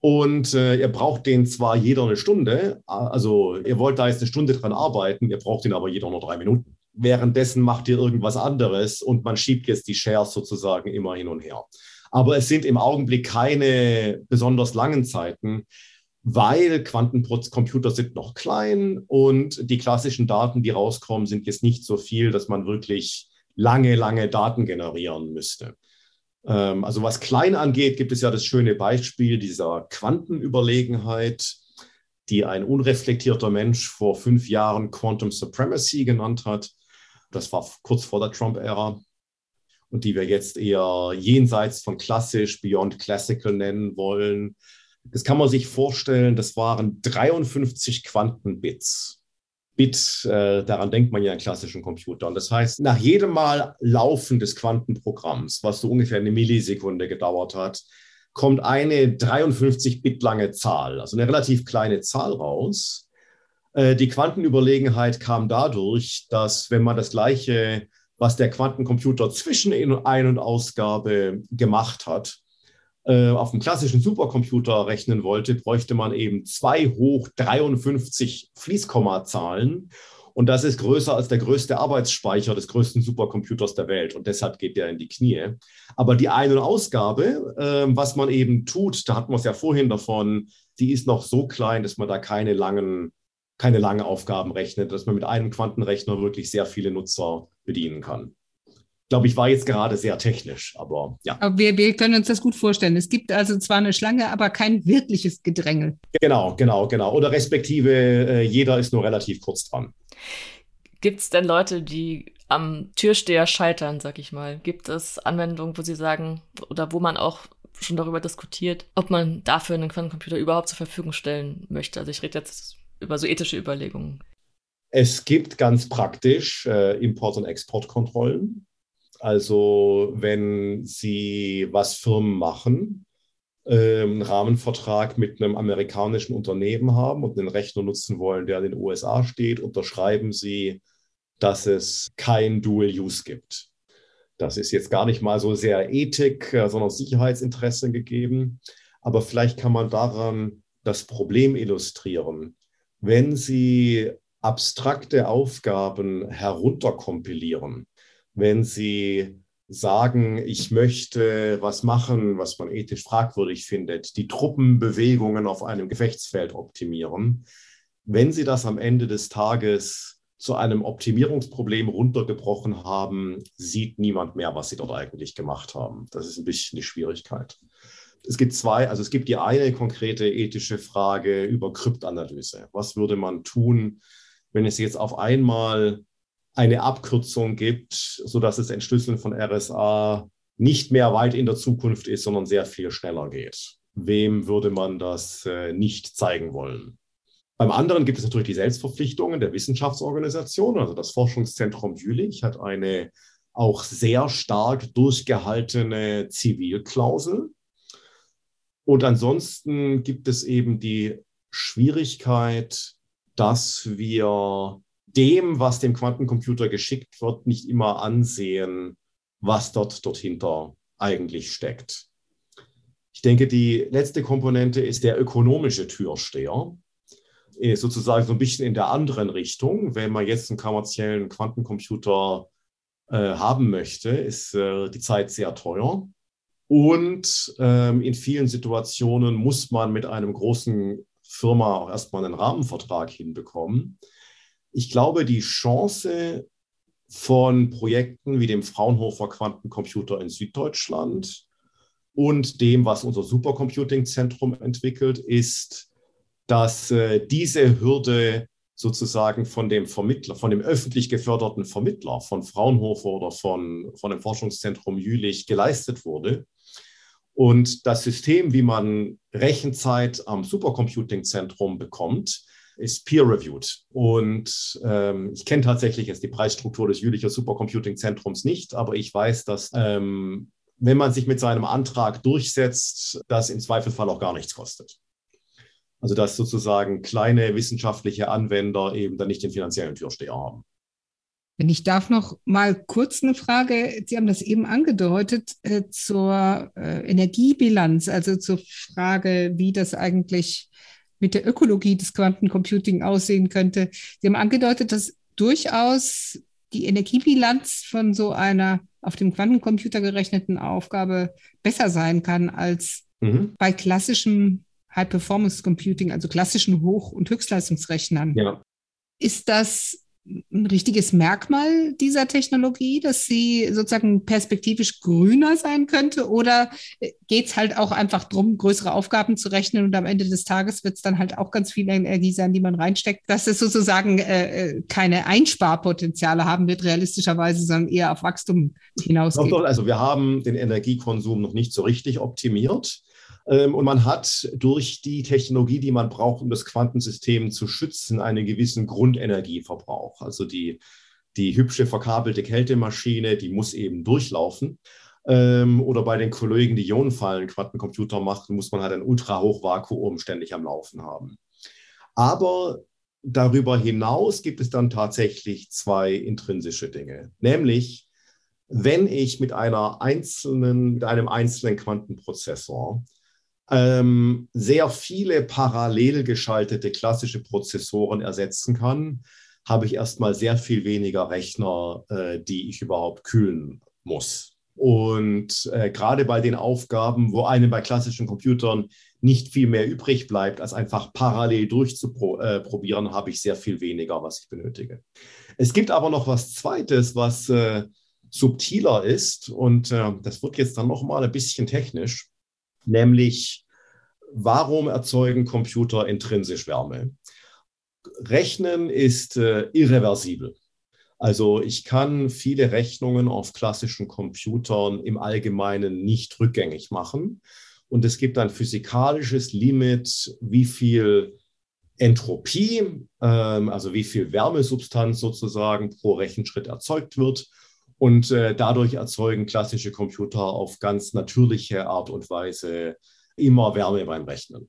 und äh, ihr braucht den zwar jeder eine Stunde, also ihr wollt da jetzt eine Stunde dran arbeiten, ihr braucht den aber jeder nur drei Minuten währenddessen macht ihr irgendwas anderes und man schiebt jetzt die Shares sozusagen immer hin und her. Aber es sind im Augenblick keine besonders langen Zeiten, weil Quantencomputer sind noch klein und die klassischen Daten, die rauskommen, sind jetzt nicht so viel, dass man wirklich lange, lange Daten generieren müsste. Ähm, also was klein angeht, gibt es ja das schöne Beispiel dieser Quantenüberlegenheit, die ein unreflektierter Mensch vor fünf Jahren Quantum Supremacy genannt hat. Das war kurz vor der Trump-Ära und die wir jetzt eher jenseits von klassisch, beyond classical nennen wollen. Das kann man sich vorstellen, das waren 53 Quantenbits. Bit, äh, daran denkt man ja in klassischen Computern. Das heißt, nach jedem Mal Laufen des Quantenprogramms, was so ungefähr eine Millisekunde gedauert hat, kommt eine 53 Bit lange Zahl, also eine relativ kleine Zahl raus. Äh, die Quantenüberlegenheit kam dadurch, dass wenn man das gleiche, was der Quantencomputer zwischen Ein- und Ausgabe gemacht hat, auf dem klassischen Supercomputer rechnen wollte, bräuchte man eben 2 hoch 53 Fließkommazahlen. Und das ist größer als der größte Arbeitsspeicher des größten Supercomputers der Welt. Und deshalb geht der in die Knie. Aber die Ein- und Ausgabe, äh, was man eben tut, da hatten wir es ja vorhin davon, die ist noch so klein, dass man da keine langen, keine langen Aufgaben rechnet, dass man mit einem Quantenrechner wirklich sehr viele Nutzer bedienen kann glaube, ich war jetzt gerade sehr technisch, aber ja. Aber wir, wir können uns das gut vorstellen. Es gibt also zwar eine Schlange, aber kein wirkliches Gedränge. Genau, genau, genau. Oder respektive äh, jeder ist nur relativ kurz dran. Gibt es denn Leute, die am Türsteher scheitern, sag ich mal? Gibt es Anwendungen, wo sie sagen, oder wo man auch schon darüber diskutiert, ob man dafür einen Quantencomputer überhaupt zur Verfügung stellen möchte? Also ich rede jetzt über so ethische Überlegungen. Es gibt ganz praktisch äh, Import- und Exportkontrollen. Also wenn Sie was Firmen machen, äh, einen Rahmenvertrag mit einem amerikanischen Unternehmen haben und einen Rechner nutzen wollen, der in den USA steht, unterschreiben Sie, dass es kein Dual-Use gibt. Das ist jetzt gar nicht mal so sehr Ethik, äh, sondern Sicherheitsinteresse gegeben. Aber vielleicht kann man daran das Problem illustrieren. Wenn Sie abstrakte Aufgaben herunterkompilieren, wenn Sie sagen, ich möchte was machen, was man ethisch fragwürdig findet, die Truppenbewegungen auf einem Gefechtsfeld optimieren. Wenn Sie das am Ende des Tages zu einem Optimierungsproblem runtergebrochen haben, sieht niemand mehr, was Sie dort eigentlich gemacht haben. Das ist ein bisschen die Schwierigkeit. Es gibt zwei, also es gibt die eine konkrete ethische Frage über Kryptanalyse. Was würde man tun, wenn es jetzt auf einmal eine Abkürzung gibt, sodass das Entschlüsseln von RSA nicht mehr weit in der Zukunft ist, sondern sehr viel schneller geht. Wem würde man das äh, nicht zeigen wollen? Beim anderen gibt es natürlich die Selbstverpflichtungen der Wissenschaftsorganisation. Also das Forschungszentrum Jülich hat eine auch sehr stark durchgehaltene Zivilklausel. Und ansonsten gibt es eben die Schwierigkeit, dass wir dem, was dem Quantencomputer geschickt wird, nicht immer ansehen, was dort, dort hinter eigentlich steckt. Ich denke, die letzte Komponente ist der ökonomische Türsteher. Sozusagen so ein bisschen in der anderen Richtung. Wenn man jetzt einen kommerziellen Quantencomputer äh, haben möchte, ist äh, die Zeit sehr teuer. Und ähm, in vielen Situationen muss man mit einem großen Firma auch erstmal einen Rahmenvertrag hinbekommen. Ich glaube, die Chance von Projekten wie dem Fraunhofer Quantencomputer in Süddeutschland und dem, was unser Supercomputing-Zentrum entwickelt, ist, dass äh, diese Hürde sozusagen von dem Vermittler, von dem öffentlich geförderten Vermittler, von Fraunhofer oder von, von dem Forschungszentrum Jülich geleistet wurde. Und das System, wie man Rechenzeit am Supercomputing-Zentrum bekommt, ist peer-reviewed. Und ähm, ich kenne tatsächlich jetzt die Preisstruktur des Jülicher Supercomputing-Zentrums nicht, aber ich weiß, dass ähm, wenn man sich mit seinem Antrag durchsetzt, das im Zweifelfall auch gar nichts kostet. Also dass sozusagen kleine wissenschaftliche Anwender eben dann nicht den finanziellen Türsteher haben. Wenn ich darf noch mal kurz eine Frage, Sie haben das eben angedeutet, äh, zur äh, Energiebilanz, also zur Frage, wie das eigentlich mit der Ökologie des Quantencomputing aussehen könnte. Sie haben angedeutet, dass durchaus die Energiebilanz von so einer auf dem Quantencomputer gerechneten Aufgabe besser sein kann als mhm. bei klassischem High-Performance-Computing, also klassischen Hoch- und Höchstleistungsrechnern. Ja. Ist das ein richtiges Merkmal dieser Technologie, dass sie sozusagen perspektivisch grüner sein könnte? Oder äh, geht es halt auch einfach darum, größere Aufgaben zu rechnen und am Ende des Tages wird es dann halt auch ganz viel Energie sein, die man reinsteckt, dass es sozusagen äh, äh keine Einsparpotenziale haben wird, realistischerweise, sondern eher auf Wachstum hinausgeht? Doch, doch, also wir haben den Energiekonsum noch nicht so richtig optimiert. Ähm, und man hat durch die Technologie, die man braucht, um das Quantensystem zu schützen, einen gewissen Grundenergieverbrauch. Also die, die hübsche verkabelte Kältemaschine, die muss eben durchlaufen. ähm, oder bei den Kollegen, die Ionenfallen Quantencomputer machen, muss man halt ein Ultrahochvakuum ständig am Laufen haben. Aber darüber hinaus gibt es dann tatsächlich zwei intrinsische Dinge, nämlich wenn ich mit einer einzelnen, mit einem einzelnen Quantenprozessor ähm, sehr viele parallel geschaltete klassische Prozessoren ersetzen kann, habe ich erstmal sehr viel weniger Rechner, äh, die ich überhaupt kühlen muss. Und äh, gerade bei den Aufgaben, wo einem bei klassischen Computern nicht viel mehr übrig bleibt, als einfach parallel durchzuprobieren, äh, habe ich sehr viel weniger, was ich benötige. Es gibt aber noch was Zweites, was äh, subtiler ist und äh, das wird jetzt dann noch mal ein bisschen technisch, nämlich warum erzeugen Computer intrinsisch Wärme? Rechnen ist äh, irreversibel. Also ich kann viele Rechnungen auf klassischen Computern im Allgemeinen nicht rückgängig machen. Und es gibt ein physikalisches Limit, wie viel Entropie, ähm, also wie viel Wärmesubstanz sozusagen pro Rechenschritt erzeugt wird. Und äh, dadurch erzeugen klassische Computer auf ganz natürliche Art und Weise immer Wärme beim Rechnen.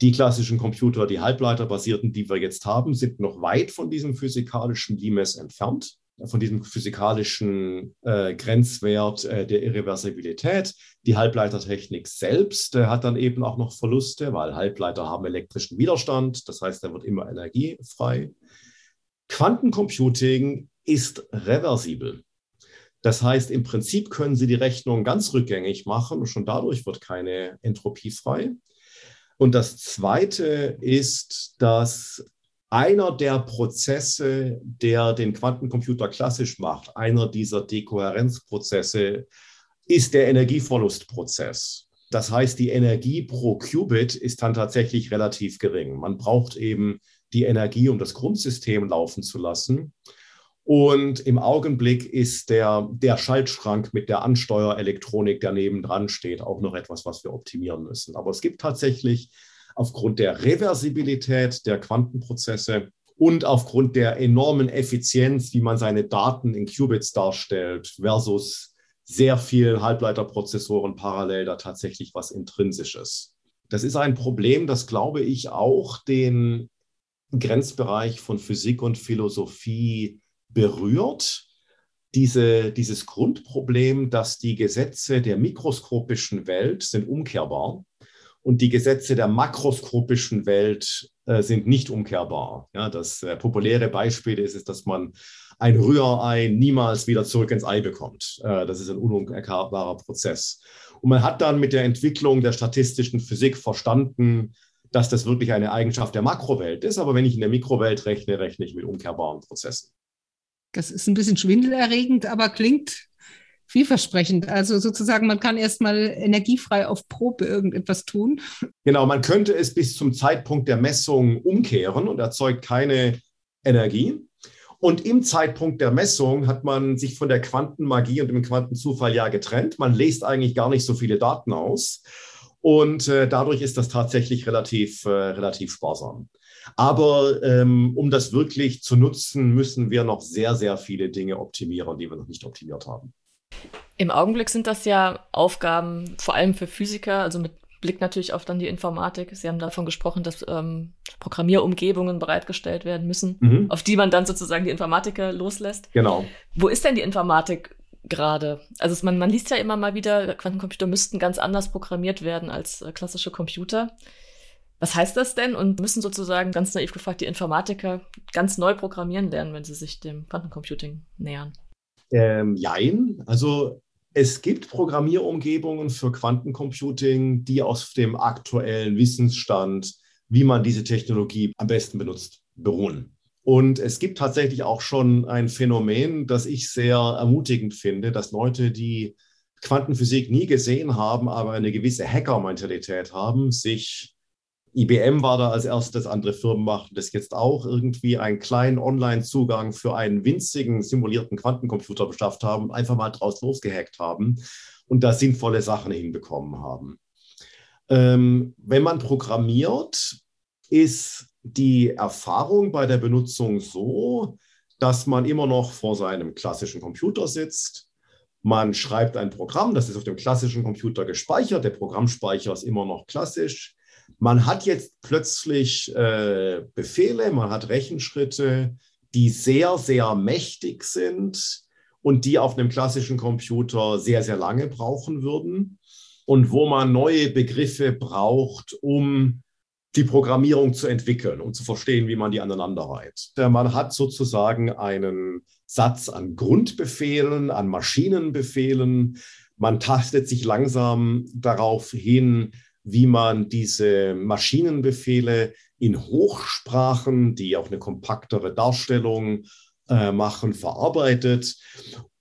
Die klassischen Computer, die Halbleiterbasierten, die wir jetzt haben, sind noch weit von diesem physikalischen Limes entfernt, von diesem physikalischen äh, Grenzwert äh, der Irreversibilität. Die Halbleitertechnik selbst äh, hat dann eben auch noch Verluste, weil Halbleiter haben elektrischen Widerstand, das heißt, da wird immer Energie frei. Quantencomputing ist reversibel. Das heißt, im Prinzip können Sie die Rechnung ganz rückgängig machen und schon dadurch wird keine Entropie frei. Und das Zweite ist, dass einer der Prozesse, der den Quantencomputer klassisch macht, einer dieser Dekohärenzprozesse, ist der Energieverlustprozess. Das heißt, die Energie pro Qubit ist dann tatsächlich relativ gering. Man braucht eben die Energie, um das Grundsystem laufen zu lassen. Und im Augenblick ist der, der Schaltschrank mit der Ansteuerelektronik, der nebendran steht, auch noch etwas, was wir optimieren müssen. Aber es gibt tatsächlich aufgrund der Reversibilität der Quantenprozesse und aufgrund der enormen Effizienz, wie man seine Daten in Qubits darstellt, versus sehr viel Halbleiterprozessoren parallel da tatsächlich was Intrinsisches. Das ist ein Problem, das glaube ich auch den Grenzbereich von Physik und Philosophie berührt diese, dieses Grundproblem, dass die Gesetze der mikroskopischen Welt sind umkehrbar und die Gesetze der makroskopischen Welt äh, sind nicht umkehrbar. Ja, das äh, populäre Beispiel ist, ist, dass man ein Rührei niemals wieder zurück ins Ei bekommt. Äh, das ist ein unumkehrbarer Prozess. Und man hat dann mit der Entwicklung der statistischen Physik verstanden, dass das wirklich eine Eigenschaft der Makrowelt ist. Aber wenn ich in der Mikrowelt rechne, rechne ich mit umkehrbaren Prozessen. Das ist ein bisschen schwindelerregend, aber klingt vielversprechend. Also sozusagen, man kann erstmal energiefrei auf Probe irgendetwas tun. Genau, man könnte es bis zum Zeitpunkt der Messung umkehren und erzeugt keine Energie. Und im Zeitpunkt der Messung hat man sich von der Quantenmagie und dem Quantenzufall ja getrennt. Man lest eigentlich gar nicht so viele Daten aus. Und äh, dadurch ist das tatsächlich relativ, äh, relativ sparsam. Aber ähm, um das wirklich zu nutzen, müssen wir noch sehr, sehr viele Dinge optimieren, die wir noch nicht optimiert haben. Im Augenblick sind das ja Aufgaben vor allem für Physiker, also mit Blick natürlich auf dann die Informatik. Sie haben davon gesprochen, dass ähm, Programmierumgebungen bereitgestellt werden müssen, mhm. auf die man dann sozusagen die Informatiker loslässt. Genau. Wo ist denn die Informatik gerade? Also man, man liest ja immer mal wieder, Quantencomputer müssten ganz anders programmiert werden als äh, klassische Computer. Was heißt das denn? Und müssen sozusagen ganz naiv gefragt die Informatiker ganz neu programmieren lernen, wenn sie sich dem Quantencomputing nähern? Ähm, jein. Also es gibt Programmierumgebungen für Quantencomputing, die aus dem aktuellen Wissensstand, wie man diese Technologie am besten benutzt, beruhen. Und es gibt tatsächlich auch schon ein Phänomen, das ich sehr ermutigend finde, dass Leute, die Quantenphysik nie gesehen haben, aber eine gewisse Hacker-Mentalität haben, sich IBM war da als erstes, andere Firmen machen das jetzt auch, irgendwie einen kleinen Online-Zugang für einen winzigen simulierten Quantencomputer beschafft haben und einfach mal draus losgehackt haben und da sinnvolle Sachen hinbekommen haben. Ähm, wenn man programmiert, ist die Erfahrung bei der Benutzung so, dass man immer noch vor seinem klassischen Computer sitzt Man schreibt ein Programm, das ist auf dem klassischen Computer gespeichert. Der Programmspeicher ist immer noch klassisch. Man hat jetzt plötzlich äh, Befehle, man hat Rechenschritte, die sehr, sehr mächtig sind und die auf einem klassischen Computer sehr, sehr lange brauchen würden und wo man neue Begriffe braucht, um die Programmierung zu entwickeln, um zu verstehen, wie man die aneinander reiht. Man hat sozusagen einen Satz an Grundbefehlen, an Maschinenbefehlen. Man tastet sich langsam darauf hin, wie man diese Maschinenbefehle in Hochsprachen, die auch eine kompaktere Darstellung äh, machen, verarbeitet.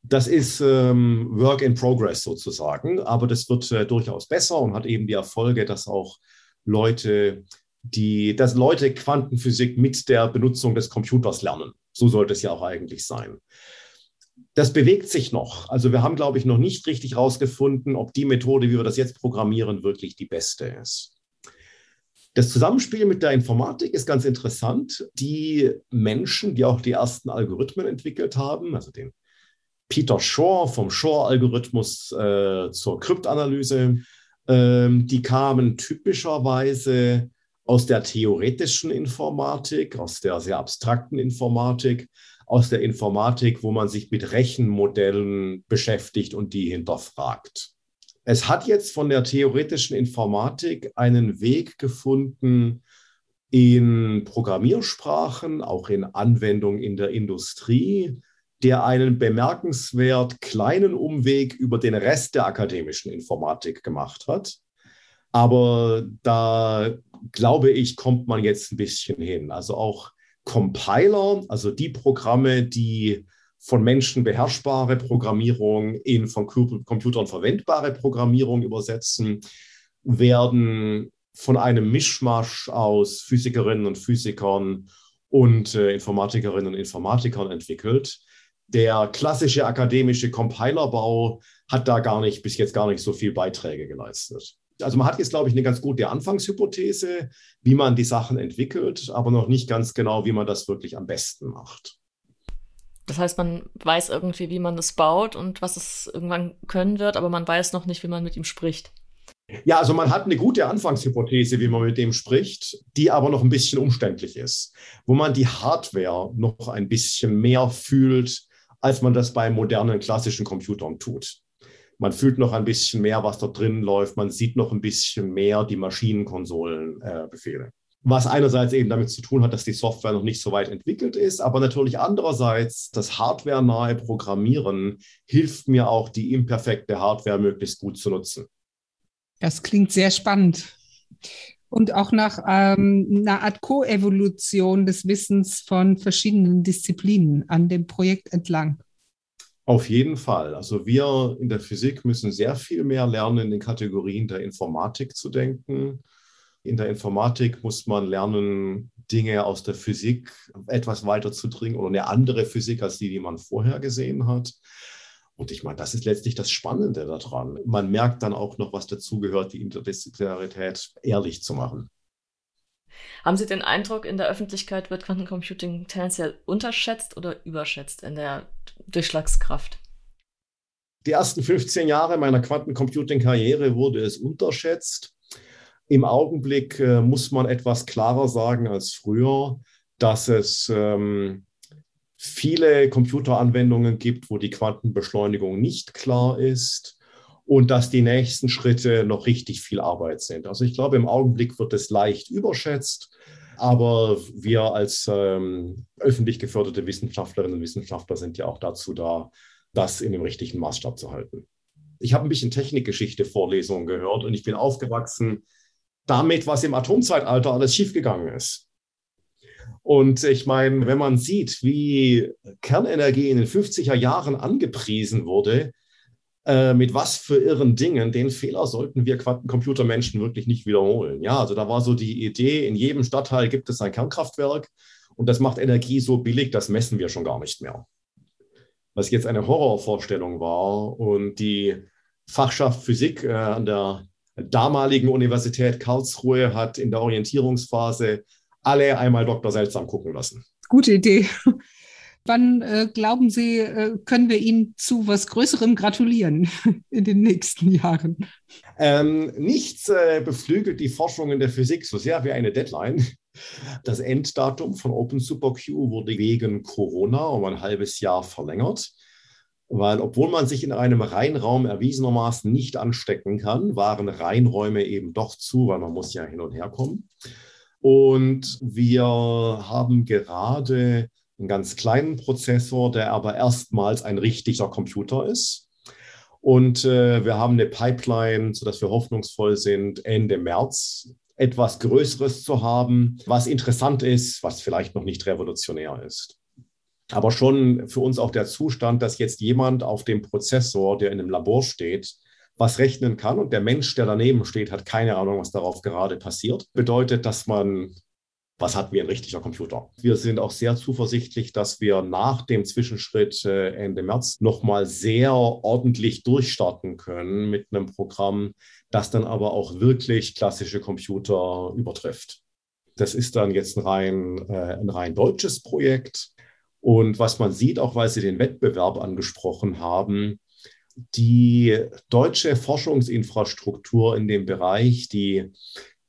Das ist ähm, Work in Progress sozusagen, aber das wird äh, durchaus besser und hat eben die Erfolge, dass auch Leute die, dass Leute Quantenphysik mit der Benutzung des Computers lernen. So sollte es ja auch eigentlich sein. Das bewegt sich noch. Also wir haben, glaube ich, noch nicht richtig herausgefunden, ob die Methode, wie wir das jetzt programmieren, wirklich die beste ist. Das Zusammenspiel mit der Informatik ist ganz interessant. Die Menschen, die auch die ersten Algorithmen entwickelt haben, also den Peter Shor vom Shor-Algorithmus äh, zur Kryptanalyse, äh, die kamen typischerweise aus der theoretischen Informatik, aus der sehr abstrakten Informatik, aus der Informatik, wo man sich mit Rechenmodellen beschäftigt und die hinterfragt. Es hat jetzt von der theoretischen Informatik einen Weg gefunden in Programmiersprachen, auch in Anwendungen in der Industrie, der einen bemerkenswert kleinen Umweg über den Rest der akademischen Informatik gemacht hat. Aber da glaube ich, kommt man jetzt ein bisschen hin. Also auch Compiler, also die Programme, die von Menschen beherrschbare Programmierung in von Computern verwendbare Programmierung übersetzen, werden von einem Mischmasch aus Physikerinnen und Physikern und äh, Informatikerinnen und Informatikern entwickelt. Der klassische akademische Compilerbau hat da gar nicht, bis jetzt gar nicht so viel Beiträge geleistet also man hat jetzt, glaube ich, eine ganz gute Anfangshypothese, wie man die Sachen entwickelt, aber noch nicht ganz genau, wie man das wirklich am besten macht. Das heißt, man weiß irgendwie, wie man es baut und was es irgendwann können wird, aber man weiß noch nicht, wie man mit ihm spricht. Ja, also man hat eine gute Anfangshypothese, wie man mit dem spricht, die aber noch ein bisschen umständlich ist, wo man die Hardware noch ein bisschen mehr fühlt, als man das bei modernen klassischen Computern tut. Man fühlt noch ein bisschen mehr, was da drin läuft. Man sieht noch ein bisschen mehr die Maschinenkonsolenbefehle. Äh, was einerseits eben damit zu tun hat, dass die Software noch nicht so weit entwickelt ist, aber natürlich andererseits das hardwarenahe Programmieren hilft mir auch, die imperfekte Hardware möglichst gut zu nutzen. Das klingt sehr spannend. Und auch nach ähm, einer Art Koevolution des Wissens von verschiedenen Disziplinen an dem Projekt entlang. Auf jeden Fall. Also wir in der Physik müssen sehr viel mehr lernen, in den Kategorien der Informatik zu denken. In der Informatik muss man lernen, Dinge aus der Physik etwas weiter zu dringen oder eine andere Physik als die, die man vorher gesehen hat. Und ich meine, das ist letztlich das Spannende daran. Man merkt dann auch noch, was dazugehört, die Interdisziplinarität ehrlich zu machen. Haben Sie den Eindruck, in der Öffentlichkeit wird Quantencomputing tendenziell unterschätzt oder überschätzt in der Durchschlagskraft? Die ersten 15 Jahre meiner Quantencomputing-Karriere wurde es unterschätzt. Im Augenblick äh, muss man etwas klarer sagen als früher, dass es ähm, viele Computeranwendungen gibt, wo die Quantenbeschleunigung nicht klar ist und dass die nächsten Schritte noch richtig viel Arbeit sind. Also ich glaube, im Augenblick wird es leicht überschätzt, aber wir als ähm, öffentlich geförderte Wissenschaftlerinnen und Wissenschaftler sind ja auch dazu da, das in dem richtigen Maßstab zu halten. Ich habe ein bisschen Technikgeschichte Vorlesungen gehört und ich bin aufgewachsen damit, was im Atomzeitalter alles schiefgegangen ist. Und ich meine, wenn man sieht, wie Kernenergie in den 50er Jahren angepriesen wurde, äh, mit was für irren Dingen, den Fehler sollten wir Quantencomputermenschen wirklich nicht wiederholen. Ja, also da war so die Idee, in jedem Stadtteil gibt es ein Kernkraftwerk und das macht Energie so billig, das messen wir schon gar nicht mehr. Was jetzt eine Horrorvorstellung war und die Fachschaft Physik äh, an der damaligen Universität Karlsruhe hat in der Orientierungsphase alle einmal Dr. Seltsam gucken lassen. Gute Idee. Wann äh, glauben Sie, äh, können wir Ihnen zu was Größerem gratulieren in den nächsten Jahren? Ähm, nichts äh, beflügelt die Forschung in der Physik so sehr wie eine Deadline. Das Enddatum von Open SuperQ wurde wegen Corona um ein halbes Jahr verlängert, weil obwohl man sich in einem Reinraum erwiesenermaßen nicht anstecken kann, waren Reinräume eben doch zu, weil man muss ja hin und her kommen. Und wir haben gerade einen ganz kleinen Prozessor, der aber erstmals ein richtiger Computer ist. Und äh, wir haben eine Pipeline, sodass wir hoffnungsvoll sind, Ende März etwas Größeres zu haben, was interessant ist, was vielleicht noch nicht revolutionär ist. Aber schon für uns auch der Zustand, dass jetzt jemand auf dem Prozessor, der in einem Labor steht, was rechnen kann und der Mensch, der daneben steht, hat keine Ahnung, was darauf gerade passiert, bedeutet, dass man was hat wie ein richtiger Computer. Wir sind auch sehr zuversichtlich, dass wir nach dem Zwischenschritt äh, Ende März nochmal sehr ordentlich durchstarten können mit einem Programm, das dann aber auch wirklich klassische Computer übertrifft. Das ist dann jetzt ein rein, äh, ein rein deutsches Projekt. Und was man sieht, auch weil Sie den Wettbewerb angesprochen haben, die deutsche Forschungsinfrastruktur in dem Bereich, die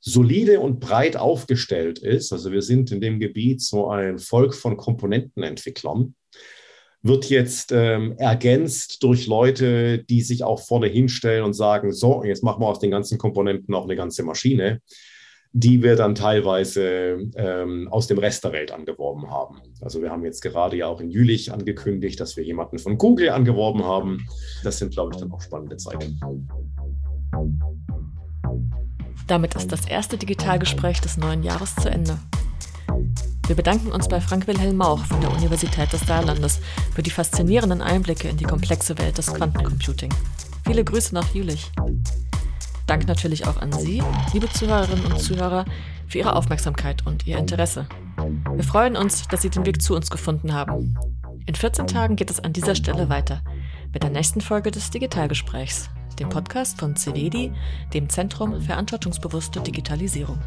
solide und breit aufgestellt ist, also wir sind in dem Gebiet so ein Volk von Komponentenentwicklern, wird jetzt ähm, ergänzt durch Leute, die sich auch vorne hinstellen und sagen, so, jetzt machen wir aus den ganzen Komponenten auch eine ganze Maschine, die wir dann teilweise ähm, aus dem Rest der Welt angeworben haben. Also wir haben jetzt gerade ja auch in Jülich angekündigt, dass wir jemanden von Google angeworben haben. Das sind, glaube ich, dann auch spannende Zeiten. Damit ist das erste Digitalgespräch des neuen Jahres zu Ende. Wir bedanken uns bei Frank Wilhelm Mauch von der Universität des Saarlandes für die faszinierenden Einblicke in die komplexe Welt des Quantencomputing. Viele Grüße nach Jülich. Dank natürlich auch an Sie, liebe Zuhörerinnen und Zuhörer, für Ihre Aufmerksamkeit und Ihr Interesse. Wir freuen uns, dass Sie den Weg zu uns gefunden haben. In 14 Tagen geht es an dieser Stelle weiter mit der nächsten Folge des Digitalgesprächs dem Podcast von CEDI, dem Zentrum Verantwortungsbewusste Digitalisierung.